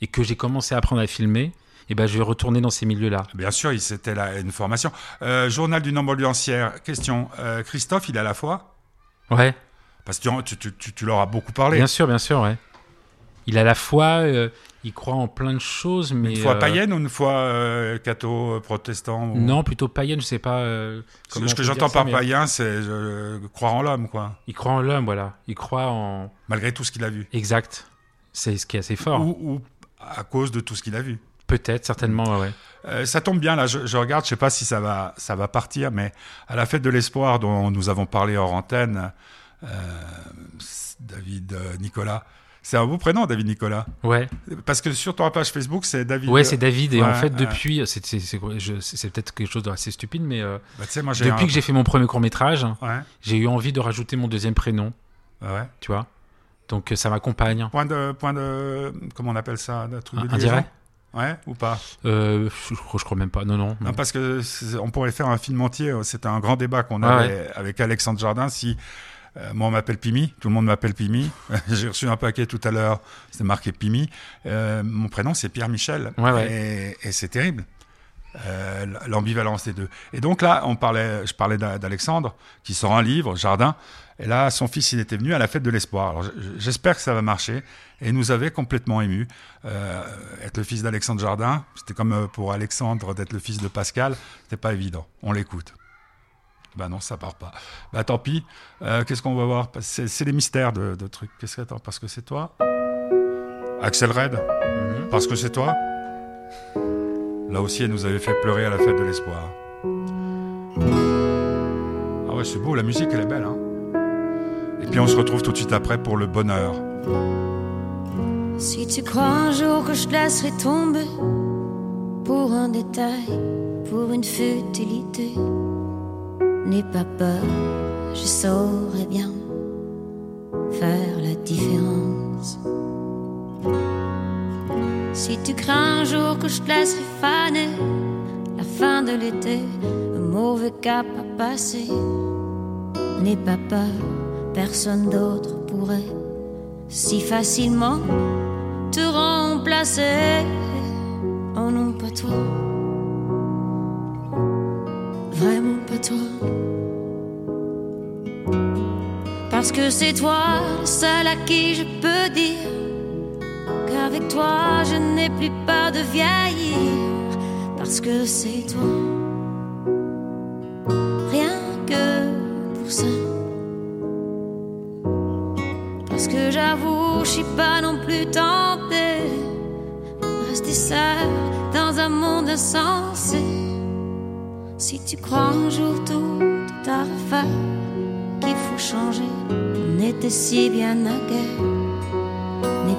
et que j'ai commencé à apprendre à filmer, et ben je vais retourner dans ces milieux-là. Bien sûr, c'était une formation. Euh, journal d'une ambulancière. Question. euh, Christophe, il a la foi? Ouais, Parce que tu, tu, tu, tu leur as beaucoup parlé. bien sûr, bien sûr, ouais. Il a la foi, euh, il croit en plein de choses, mais Une foi euh, païenne ou une foi catho, protestant ou- Non, plutôt païenne, je sais pas. Ce que j'entends ça, par mais païen, c'est croire en l'homme, quoi. Il croit en l'homme, voilà. Il croit en Malgré tout ce qu'il a vu. exact. C'est ce qui est assez fort. Ou, ou à cause de tout ce qu'il a vu. Peut-être, certainement, ouais. Euh, ça tombe bien, là, je, je regarde, je sais pas si ça va, ça va partir, mais à la fête de l'espoir dont nous avons parlé hors antenne, euh, David euh, Nicolas, c'est un beau prénom, David Nicolas. Ouais, Parce que sur ton page Facebook, c'est David. ouais, c'est David. Et en fait, depuis, c'est c'est- peut-être quelque chose d'assez stupide, mais euh, Bah, moi, depuis un- que j'ai fait mon premier court métrage, Ouais, j'ai eu envie de rajouter mon deuxième prénom, ouais. tu vois? Donc euh, ça m'accompagne. Point de, point de, comment on appelle ça, de truc de Un, un direct? Ouais, ou pas euh, je, je crois même pas. Non, non. non. Parce que on pourrait faire un film entier. C'était un grand débat qu'on Ah avait avec Alexandre Jardin. Si euh, moi on m'appelle Pimi, tout le monde m'appelle Pimi. (laughs) J'ai reçu un paquet tout à l'heure, c'est marqué Pimi. Euh, mon prénom c'est Pierre Michel. Ouais, ouais. Et, et c'est terrible. Euh, l'ambivalence des deux. Et donc là, on parlait, je parlais d'A- d'Alexandre qui sort un livre, Jardin. Et là, son fils, il était venu à la fête de l'espoir. Alors, j'espère que ça va marcher. Et il nous avait complètement émus. Euh, être le fils d'Alexandre Jardin, c'était comme euh, pour Alexandre d'être le fils de Pascal, c'était pas évident. On l'écoute. Bah non, ça part pas. Bah tant pis. Euh, Qu'est-ce qu'on va voir? C'est les mystères de, de trucs. Qu'est-ce que attends Parce que c'est toi? Axel Red? Mhm. Parce que c'est toi? Là aussi, elle nous avait fait pleurer à la fête de l'espoir. Ah ouais, c'est beau, la musique, elle est belle. Hein Et puis on se retrouve tout de suite après pour le bonheur. Si tu crois un jour que je te laisserai tomber pour un détail, pour une futilité, n'aie pas peur, je saurai bien faire la différence. Si tu crains un jour que je te laisserai faner, la fin de l'été, un mauvais cap à passer, n'aie pas peur, personne d'autre pourrait si facilement te remplacer. Oh non, pas toi. Vraiment pas toi. Parce que c'est toi seul à qui je peux dire qu'avec toi je n'ai plus peur de vieillir. Parce que c'est toi. Rien que pour ça. Parce que j'avoue, je suis pas non plus tentée rester seule dans un monde insensé. Si tu crois un jour tout à refaire, qu'il faut changer, on était si bien à guerre.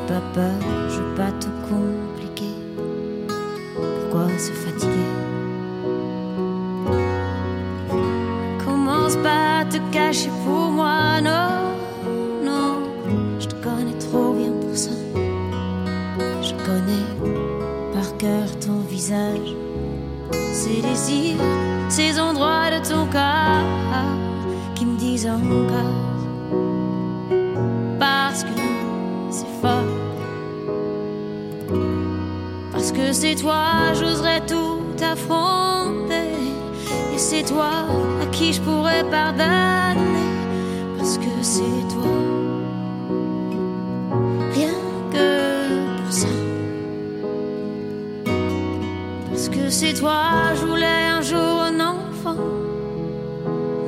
Pas peur, je veux pas tout compliquer. Pourquoi se fatiguer? Commence pas à te cacher pour c'est toi, j'oserais tout affronter. Et c'est toi à qui je pourrais pardonner. Parce que c'est toi. Rien que pour ça. Parce que c'est toi, je voulais un jour un enfant.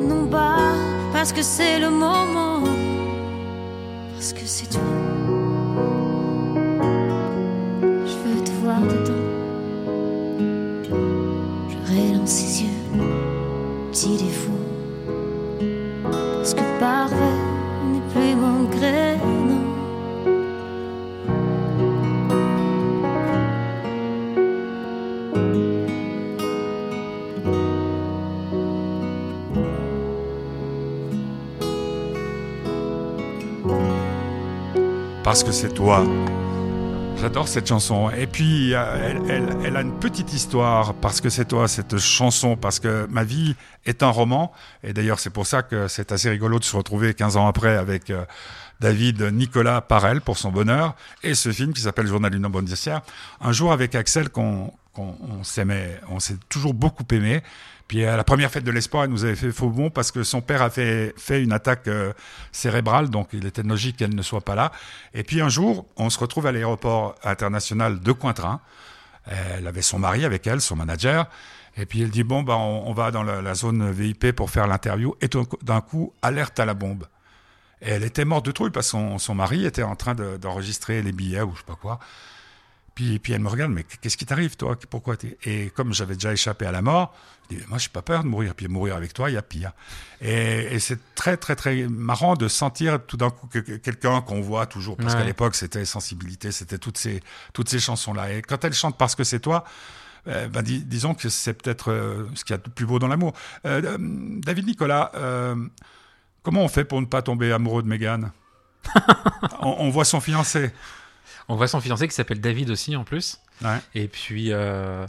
Non pas parce que c'est le moment. Parce que c'est toi. J'adore cette chanson. Et puis, euh, elle, elle- a une petite histoire, parce que c'est toi, cette chanson, parce que ma vie est un roman. Et d'ailleurs, c'est pour ça que c'est assez rigolo de se retrouver 15 ans après avec euh, David Nicolas Parel pour son bonheur, et ce film qui s'appelle Journal d'une ambulancière. Un jour avec Axel qu'on qu'on on s'aimait, on s'est toujours beaucoup aimé. Puis à la première fête de l'espoir, il nous avait fait faux bon parce que son père a fait, une attaque euh, cérébrale, donc il était logique qu'elle ne soit pas là. Et puis un jour, on se retrouve à l'aéroport international de Cointrin. Elle avait son mari avec elle, son manager. Et puis elle dit bon bah on, va dans la, zone VIP pour faire l'interview. Et d'un coup, alerte à la bombe. Et elle était morte de trouille parce que son, mari était en train de- d'enregistrer les billets ou je sais pas quoi. Puis, puis elle me regarde, mais qu'est-ce qui t'arrive, toi? Pourquoi t'es... Et comme j'avais déjà échappé à la mort, je dis, moi, je n'ai pas peur de mourir. Puis mourir avec toi, il y a pire. Et, et c'est très, très, très marrant de sentir tout d'un coup que, que quelqu'un qu'on voit toujours, parce Ouais. qu'à l'époque, c'était Sensibilité, c'était toutes ces, toutes ces chansons-là. Et quand elle chante Parce que c'est toi, euh, ben, dis- disons que c'est peut-être euh, ce qu'il y a de plus beau dans l'amour. Euh, David Nicolas, comment on fait pour ne pas tomber amoureux de Mégane (laughs) on, on voit son fiancé. On voit son fiancé qui s'appelle David aussi en plus. Ouais. Et puis, euh,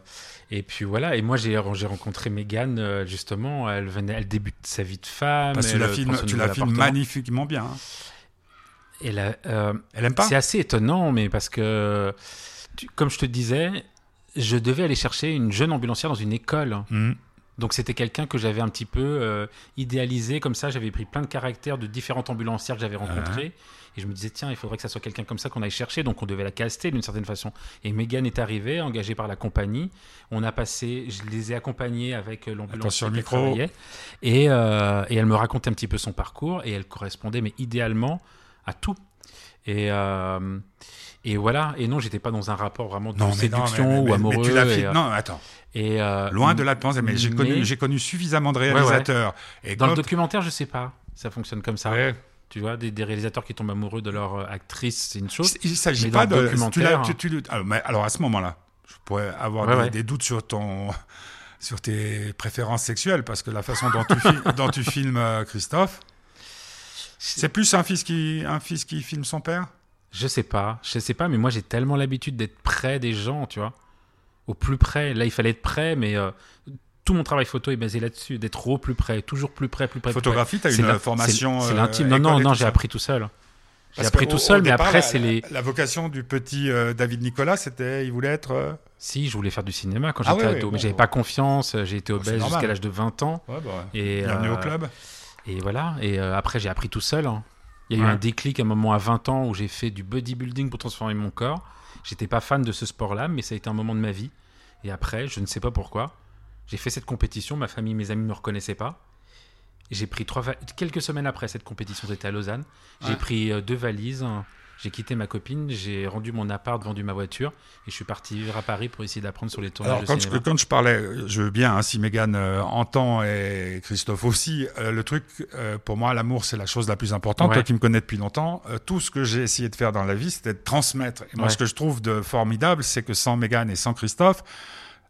et puis voilà. Et moi, j'ai j'ai rencontré Megan euh, justement. Elle venait, elle débute sa vie de femme. Parce que tu la filmes, tu la magnifiquement bien. hein. Euh, Elle aime pas c'est assez étonnant, mais parce que, tu- comme je te disais, je devais aller chercher une jeune ambulancière dans une école. Mhm. Donc c'était quelqu'un que j'avais un petit peu euh, idéalisé comme ça. J'avais pris plein de caractères de différentes ambulancières que j'avais rencontrées. Et je me disais, tiens, il faudrait que ça soit quelqu'un comme ça qu'on aille chercher. Donc on devait la caster d'une certaine façon. Et Megan est arrivée, engagée par la compagnie. On a passé, je les ai accompagnés avec euh, au qui micro. travaillait. Et, euh, et elle me racontait un petit peu son parcours. Et elle correspondait, mais idéalement, à tout. Et, euh, et voilà. Et non, j'étais pas dans un rapport vraiment de Non, mais non, séduction mais- mais- ou amoureux. Mais tu l'as et, euh, Non, attends. et, euh, Loin de là de penser, mais j'ai connu, j'ai connu suffisamment de ouais. réalisateurs. Et Dans le documentaire, je sais pas. Ça fonctionne comme ça. Ouais. Tu vois, des, des réalisateurs qui tombent amoureux de leur euh, actrice, c'est une chose. Il s'agit pas de. Documentaire- tu- tu- alors, mais alors, à ce moment-là, je pourrais avoir des, doutes sur ton (laughs) sur tes préférences sexuelles parce que la façon dont tu, fil- dont tu filmes Christophe, (laughs) c'est plus un fils qui un fils qui filme son père? Je sais pas, je sais pas, mais moi j'ai tellement l'habitude d'être près des gens, tu vois. Au plus près. Là, il fallait être près, mais euh, tout mon travail photo est basé là-dessus, d'être au plus près, toujours plus près, plus près. Photographie, tu as une formation. C'est c'est euh, l'intime. Non, non, non, j'ai appris tout seul. J'ai appris tout seul, mais après, c'est les. La vocation du petit euh, David Nicolas, c'était, il voulait être. Si, je voulais faire du cinéma quand Ah j'étais ado, mais j'avais pas confiance, j'ai été c'est obèse jusqu'à l'âge de 20 ans. ouais, bah, Et, bienvenue au club. Et voilà, et après j'ai appris tout seul. Il y a eu un déclic à un moment à 20 ans où j'ai fait du bodybuilding pour transformer mon corps. J'étais pas fan de ce sport-là, mais ça a été un moment de ma vie. Et après, je ne sais pas pourquoi, j'ai fait cette compétition, ma famille, mes amis ne me reconnaissaient pas. J'ai pris trois quelques semaines après cette compétition, c'était à Lausanne. J'ai Ouais. pris euh, deux valises, j'ai quitté ma copine, j'ai rendu mon appart, vendu ma voiture et je suis parti vivre à Paris pour essayer d'apprendre sur les tournages Alors, de quand je, cinéma. quand je parlais, je veux bien, hein, si Mégane euh, entend et Christophe aussi, euh, le truc, euh, pour moi, l'amour, c'est la chose la plus importante. Ouais. Toi qui me connais depuis longtemps, euh, tout ce que j'ai essayé de faire dans la vie, c'était de transmettre. Et moi, Ouais. ce que je trouve de formidable, c'est que sans Mégane et sans Christophe,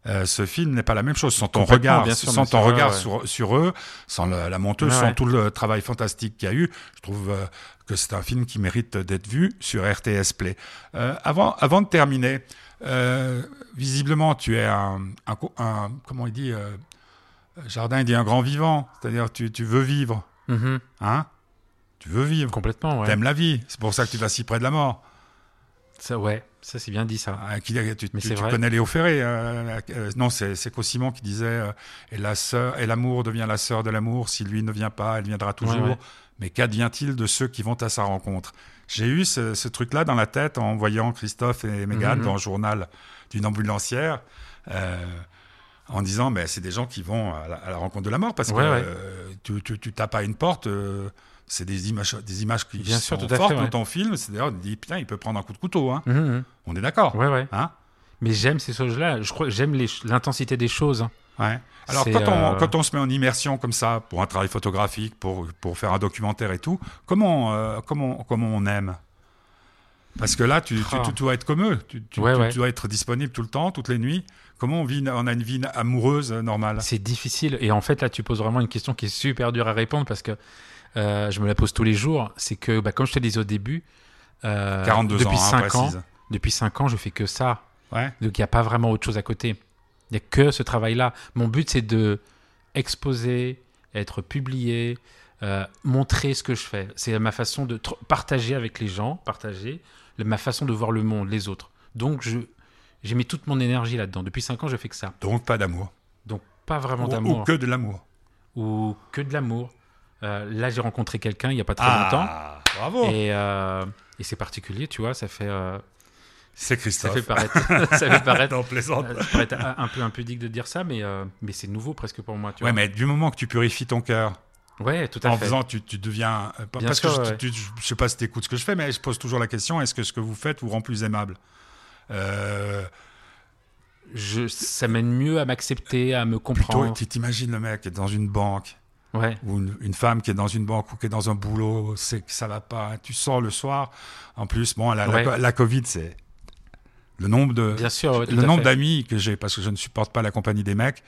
euh, ce film n'est pas la même chose. Sans ton regard, bien sûr, sans ton sûr, regard ouais. Sur, sur eux, sans le- la monteuse, Ouais, sans ouais. tout le travail fantastique qu'il y a eu, je trouve euh, que c'est un film qui mérite d'être vu sur RTS Play. Euh, avant, avant de terminer, visiblement, tu es un, un co- un- comment il dit, Jardin, il dit un grand vivant, c'est-à-dire tu, tu veux vivre, Mhm, hein? Tu veux vivre, complètement, ouais. t'aimes la vie, c'est pour ça que tu vas si près de la mort. Ça, ouais, ça c'est bien dit ça. Ah, qui- tu, Mais tu- connais Léo Ferré euh, euh, Non, c'est Cossimon qui disait euh, et la l'amour devient la sœur de l'amour. Si lui ne vient pas, elle viendra toujours. Ouais, ouais. Mais qu'advient-il de ceux qui vont à sa rencontre? J'ai eu ce, ce truc-là dans la tête en voyant Christophe et Mégane Mhm. dans le journal d'une ambulancière. en disant, mais c'est des gens qui vont à la, à la rencontre de la mort parce que Ouais, tu, tu, tu tapes à une porte, c'est des images, des images qui Bien sont sûr, tout à fortes fait, dans ouais. ton film. C'est d'ailleurs, on dit, putain, il peut prendre un coup de couteau. Hein. Mhm, mhm. On est d'accord. Ouais, ouais. Hein Mais j'aime ces choses-là. Je crois j'aime l'intensité des choses. hein. Ouais. Alors quand on, euh, quand on se met en immersion comme ça pour un travail photographique, pour, pour faire un documentaire et tout, comment, euh, comment, comment on aime? Parce que là, tu, tu, Ah. tu dois être comme eux, tu, Ouais, ouais. tu dois être disponible tout le temps, toutes les nuits. Comment on, vit, on a une vie amoureuse euh, normale? C'est difficile. Et en fait, là, tu poses vraiment une question qui est super dure à répondre parce que euh, je me la pose tous les jours. C'est que, bah, comme je te disais au début, euh, 42 depuis ans, hein, 5 ans, précise. depuis 5 ans, je fais que ça. Ouais. Donc, il n'y a pas vraiment autre chose à côté. Il n'y a que ce travail-là. Mon but, c'est de exposer, être publié, euh, montrer ce que je fais. C'est ma façon de partager avec les gens, partager le- ma façon de voir le monde, les autres. Donc, je, j'ai mis toute mon énergie là-dedans. Depuis 5 ans, je fais que ça. Donc pas d'amour. Donc, pas vraiment Ou, d'amour. ou que de l'amour. Ou que de l'amour. Euh, là, j'ai rencontré quelqu'un il n'y a pas très longtemps. Ah, bravo. Et, euh, et c'est particulier, tu vois, ça fait, euh, C'est ça Christophe. fait paraître, (laughs) ça fait paraître, (laughs) Non, plaisante. ça peut être un, un peu impudique de dire ça, mais, mais c'est nouveau presque pour moi, tu Ouais, vois. mais du moment que tu purifies ton cœur, Ouais, tout à en fait. faisant, tu, tu deviens. Bien parce sûr, que je, ouais. tu- tu- je sais pas si tu écoutes ce que je fais, mais je pose toujours la question est-ce que ce que vous faites vous rend plus aimable? Euh, Je, ça mène mieux à m'accepter, à me Plutôt, comprendre. tu t'imagines le mec qui est dans une banque, Ouais, ou une, une femme qui est dans une banque, ou qui est dans un boulot, c'est que ça va pas. Tu sors le soir. En plus, bon, la, la- Ouais. la Covid, c'est. Le nombre de. bien sûr. ouais, tout le nombre d'amis que j'ai, parce que je ne supporte pas la compagnie des mecs,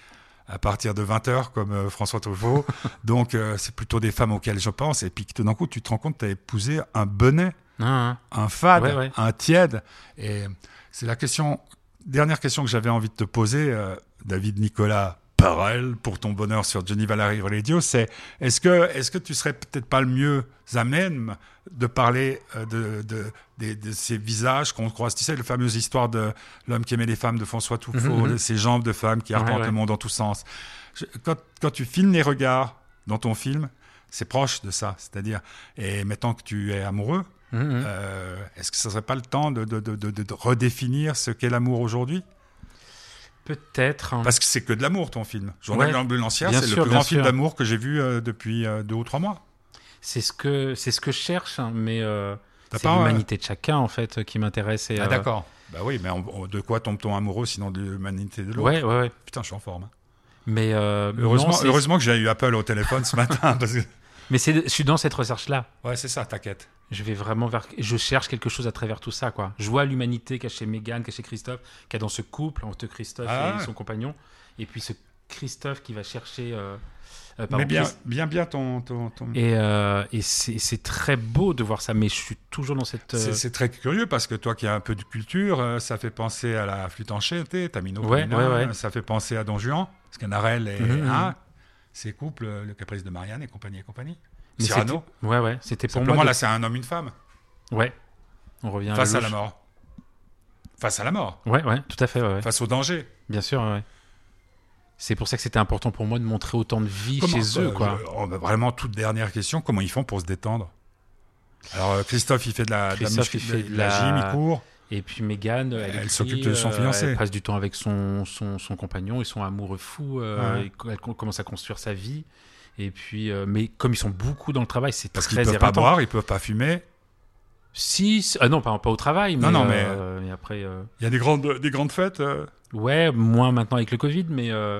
à partir de 20h, comme euh, François Truffaut. (laughs) Donc, euh, c'est plutôt des femmes auxquelles je pense. Et puis, tout d'un coup, tu te rends compte que tu as épousé un bonnet, Hein, hein. un fade, Ouais, ouais. un tiède. Et c'est la question, dernière question que j'avais envie de te poser, euh, David Nicolas Pour ton bonheur sur Geneva Live Radio, c'est est-ce que, est-ce que tu serais peut-être pas le mieux à même de parler euh, de, de, des- de ces visages qu'on croise, tu sais, la fameuse histoire de l'homme qui aimait les femmes de François Truffaut, Mhm, mhm. ces jambes de femmes qui arpentent ouais. le monde dans tous sens. Je- quand, quand tu filmes les regards dans ton film, c'est proche de ça. C'est-à-dire, et maintenant que tu es amoureux, hum. euh, Est-ce que ça serait pas le temps de, de- de- de- de redéfinir ce qu'est l'amour aujourd'hui? Peut-être. hein. Parce que c'est que de l'amour ton film. Journal Ouais. de l'ambulancière, c'est le plus grand film d'amour que j'ai vu euh, depuis euh, deux ou trois mois. C'est ce que c'est ce que je cherche, hein, mais euh, c'est pas, euh, l'humanité de chacun en fait qui m'intéresse. Ah d'accord. Bah oui, mais on- on- de quoi tombe-t-on amoureux sinon de l'humanité de l'autre? Ouais, ouais, ouais. Putain, je suis en forme. hein. Mais Heureusement, non, heureusement que j'ai eu Apple au téléphone ce matin. (laughs) Parce que... mais c'est je suis dans cette recherche là. Ouais, c'est ça, t'inquiète. Je vais vraiment vers. Je cherche quelque chose à travers tout ça, quoi. Je vois l'humanité cachée Mégane, cachée Christophe, qu'il y a dans ce couple entre Christophe Ah et ouais. son compagnon, et puis ce Christophe qui va chercher. euh, euh, pardon, Mais bien, Christ- bien, bien ton. ton, ton- Et, euh, et c'est c'est très beau de voir ça, mais je suis toujours dans cette. C'est très curieux parce que toi qui as un peu de culture, ça fait penser à la flûte enchantée, Tamino Ouais, ouais, ouais. ça fait penser à Don Juan, Scanarelle et Mhm, mhm. hein, ces couples, euh, le caprice de Marianne et compagnie et compagnie. mais Cyrano, Ouais, ouais. C'était pour simplement moi. de- là c'est un homme, une femme, Ouais. On revient face à la mort. Face à la mort, Ouais, ouais, tout à fait, ouais, ouais. face au danger. Bien sûr, ouais. C'est pour ça que c'était important pour moi de montrer autant de vie Comment- chez eux, euh, quoi. oh, bah, vraiment, toute dernière question, comment ils font pour se détendre? Alors euh, Christophe, il fait de la, de la muscu- fait de la- gym, il court. Et puis Mégane, elle, Elle s'occupe de son euh, fiancé. Elle passe du temps avec son, son, son compagnon, ils sont amoureux fous. euh, Ouais. elle co- commence à construire sa vie. Et puis, euh, mais comme ils sont beaucoup dans le travail, c'est Parce qu'ils très peuvent pas boire, ils peuvent pas fumer. Si, ah non, pas, pas au travail, mais, Non, non, euh, mais après, euh, Il y a des grandes, des grandes fêtes. euh, ouais, moins maintenant avec le Covid, mais euh,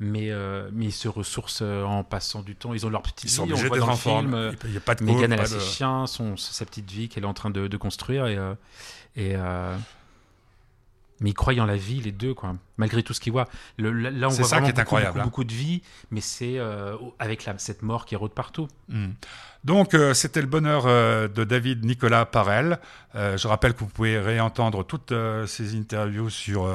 mais euh, mais ils se ressourcent euh, en passant du temps. Ils ont leur petite Ils vie, sont on voit dans le film. euh, Il n'y a pas de Megan, coke, elle a ses chiens, son, sa petite vie qu'elle est en train de, de construire. Et, euh, et, euh, mais ils croient en la vie, les deux, quoi. malgré tout ce qu'ils voient. Le- là, on voit ça vraiment qui est beaucoup, incroyable, beaucoup, hein. beaucoup de vie, mais c'est euh, avec la, cette mort qui rôde partout. Hmm. Donc, euh, c'était le bonheur euh, de David Nicolas Parel. Je rappelle que vous pouvez réentendre toutes ces interviews sur,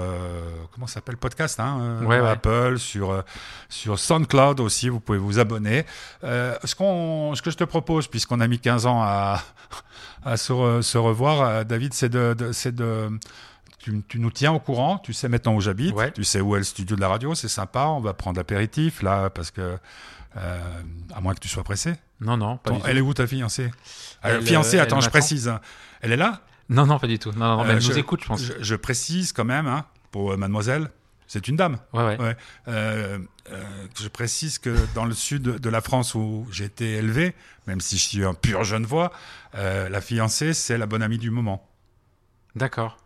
comment ça s'appelle, podcast, hein, Ouais, ouais. Apple, sur, sur SoundCloud aussi, vous pouvez vous abonner. Ce, qu'on, ce que je te propose, puisqu'on a mis 15 ans à, (laughs) à se, re- se revoir, David, c'est de... de- c'est de tu, tu nous tiens au courant, tu sais maintenant où j'habite, Ouais. tu sais où est le studio de la radio, c'est sympa, on va prendre l'apéritif là, parce que, euh, à moins que tu sois pressé. Non, non, pas Ton- du tout. elle est où ta fiancée? Euh, Elle, Fiancée, euh, attends, elle je précise. hein. Elle est là? Non, non, pas du tout. Non, non, mais elle nous je- écoute, je pense. je, je précise quand même, hein, pour mademoiselle, c'est une dame. Ouais, ouais. Ouais. Euh, euh, je précise que dans le sud de la France où j'ai été élevé, même si je suis un pur genevois, euh, la fiancée, c'est la bonne amie du moment. D'accord.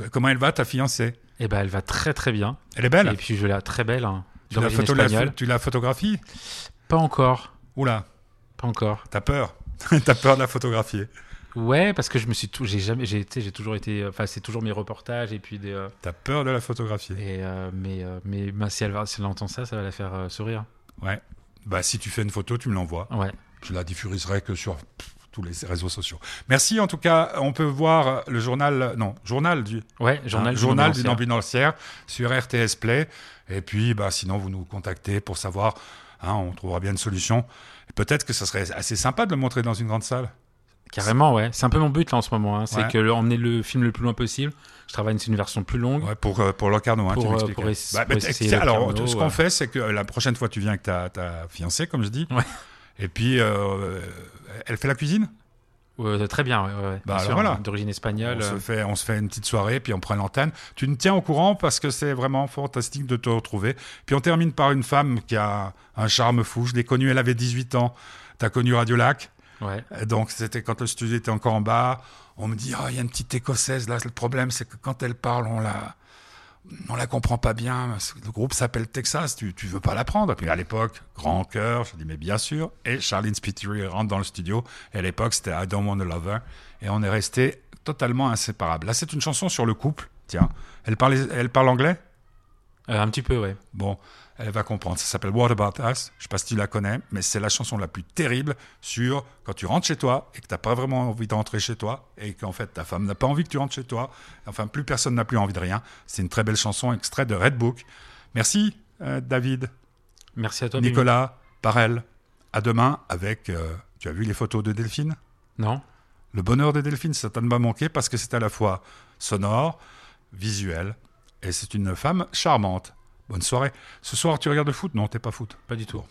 Euh, Comment elle va, ta fiancée? Et ben, elle va très très bien. Elle est belle Et puis je l'ai très belle, hein, tu, la photo- la- tu la photographies? Pas encore. Oula, Pas encore. t'as peur (laughs) T'as peur de la photographier Ouais, parce que je me suis tout, j'ai jamais, j'ai j'ai toujours été, enfin c'est toujours mes reportages et puis des, euh, T'as peur de la photographier et euh, mais euh, mais bah, si elle va, si elle entend ça, ça va la faire euh, sourire. Ouais. Bah, si tu fais une photo, tu me l'envoies. Ouais. Je la diffuserai que sur tous les réseaux sociaux. Merci en tout cas. On peut voir le journal, non, journal du Ouais, journal, hein, du journal d'une ambulancière. sur RTS Play. Et puis, bah, sinon, vous nous contactez pour savoir Hein, on trouvera bien une solution. Peut-être que ça serait assez sympa de le montrer dans une grande salle. Carrément, ouais. C'est un peu mon but là en ce moment. hein. C'est Ouais. que le- emmener le film le plus loin possible. Je travaille sur une version plus longue. Ouais, pour, euh, pour Locarno, hein, Pour, tu euh, pour Bah, pour t- essayer tiens, alors, Locarno, ce qu'on ouais. fait, c'est que la prochaine fois, tu viens avec ta, ta fiancée, comme je dis. Ouais. Et puis, euh, elle fait la cuisine? Très bien, ouais, ouais, ouais. Bah, Bien alors sûr, voilà. D'origine espagnole. on se, euh, fait, on se fait une petite soirée, puis on prend l'antenne. Tu nous tiens au courant parce que c'est vraiment fantastique de te retrouver. Puis on termine par une femme qui a un charme fou. Je l'ai connue, elle avait 18 ans. Tu as connu Radio Lac? Ouais. Euh, Donc c'était quand le studio était encore en bas. On me dit, oh, il y a une petite écossaise là. Le problème, c'est que quand elle parle, on la, on la comprend pas bien. Le groupe s'appelle Texas. Tu, tu veux pas la prendre. Puis à l'époque, grand cœur. Je dis, mais bien sûr. Et Charlene Spiteri rentre dans le studio. Et à l'époque, c'était I Don't Want a Lover. Et on est resté totalement inséparables. Là, c'est une chanson sur le couple. Tiens, elle parle, elle parle anglais? Euh, un petit peu, ouais. Bon, elle va comprendre. Ça s'appelle What About Us. Je sais pas si tu la connais, mais c'est la chanson la plus terrible sur quand tu rentres chez toi et que t'as pas vraiment envie de rentrer chez toi et qu'en fait ta femme n'a pas envie que tu rentres chez toi. Enfin, plus personne n'a plus envie de rien. C'est une très belle chanson, extrait de Red Book. Merci, euh, David, Merci à toi. Nicolas, Parel. À demain avec. euh, tu as vu les photos de Delphine? Non Le bonheur de Delphine, ça t'a pas manqué parce que c'est à la fois sonore, visuel et c'est une femme charmante. Bonne soirée. Ce soir, tu regardes le foot? Non, t'es pas foot. Pas du tout.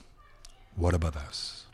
What about us?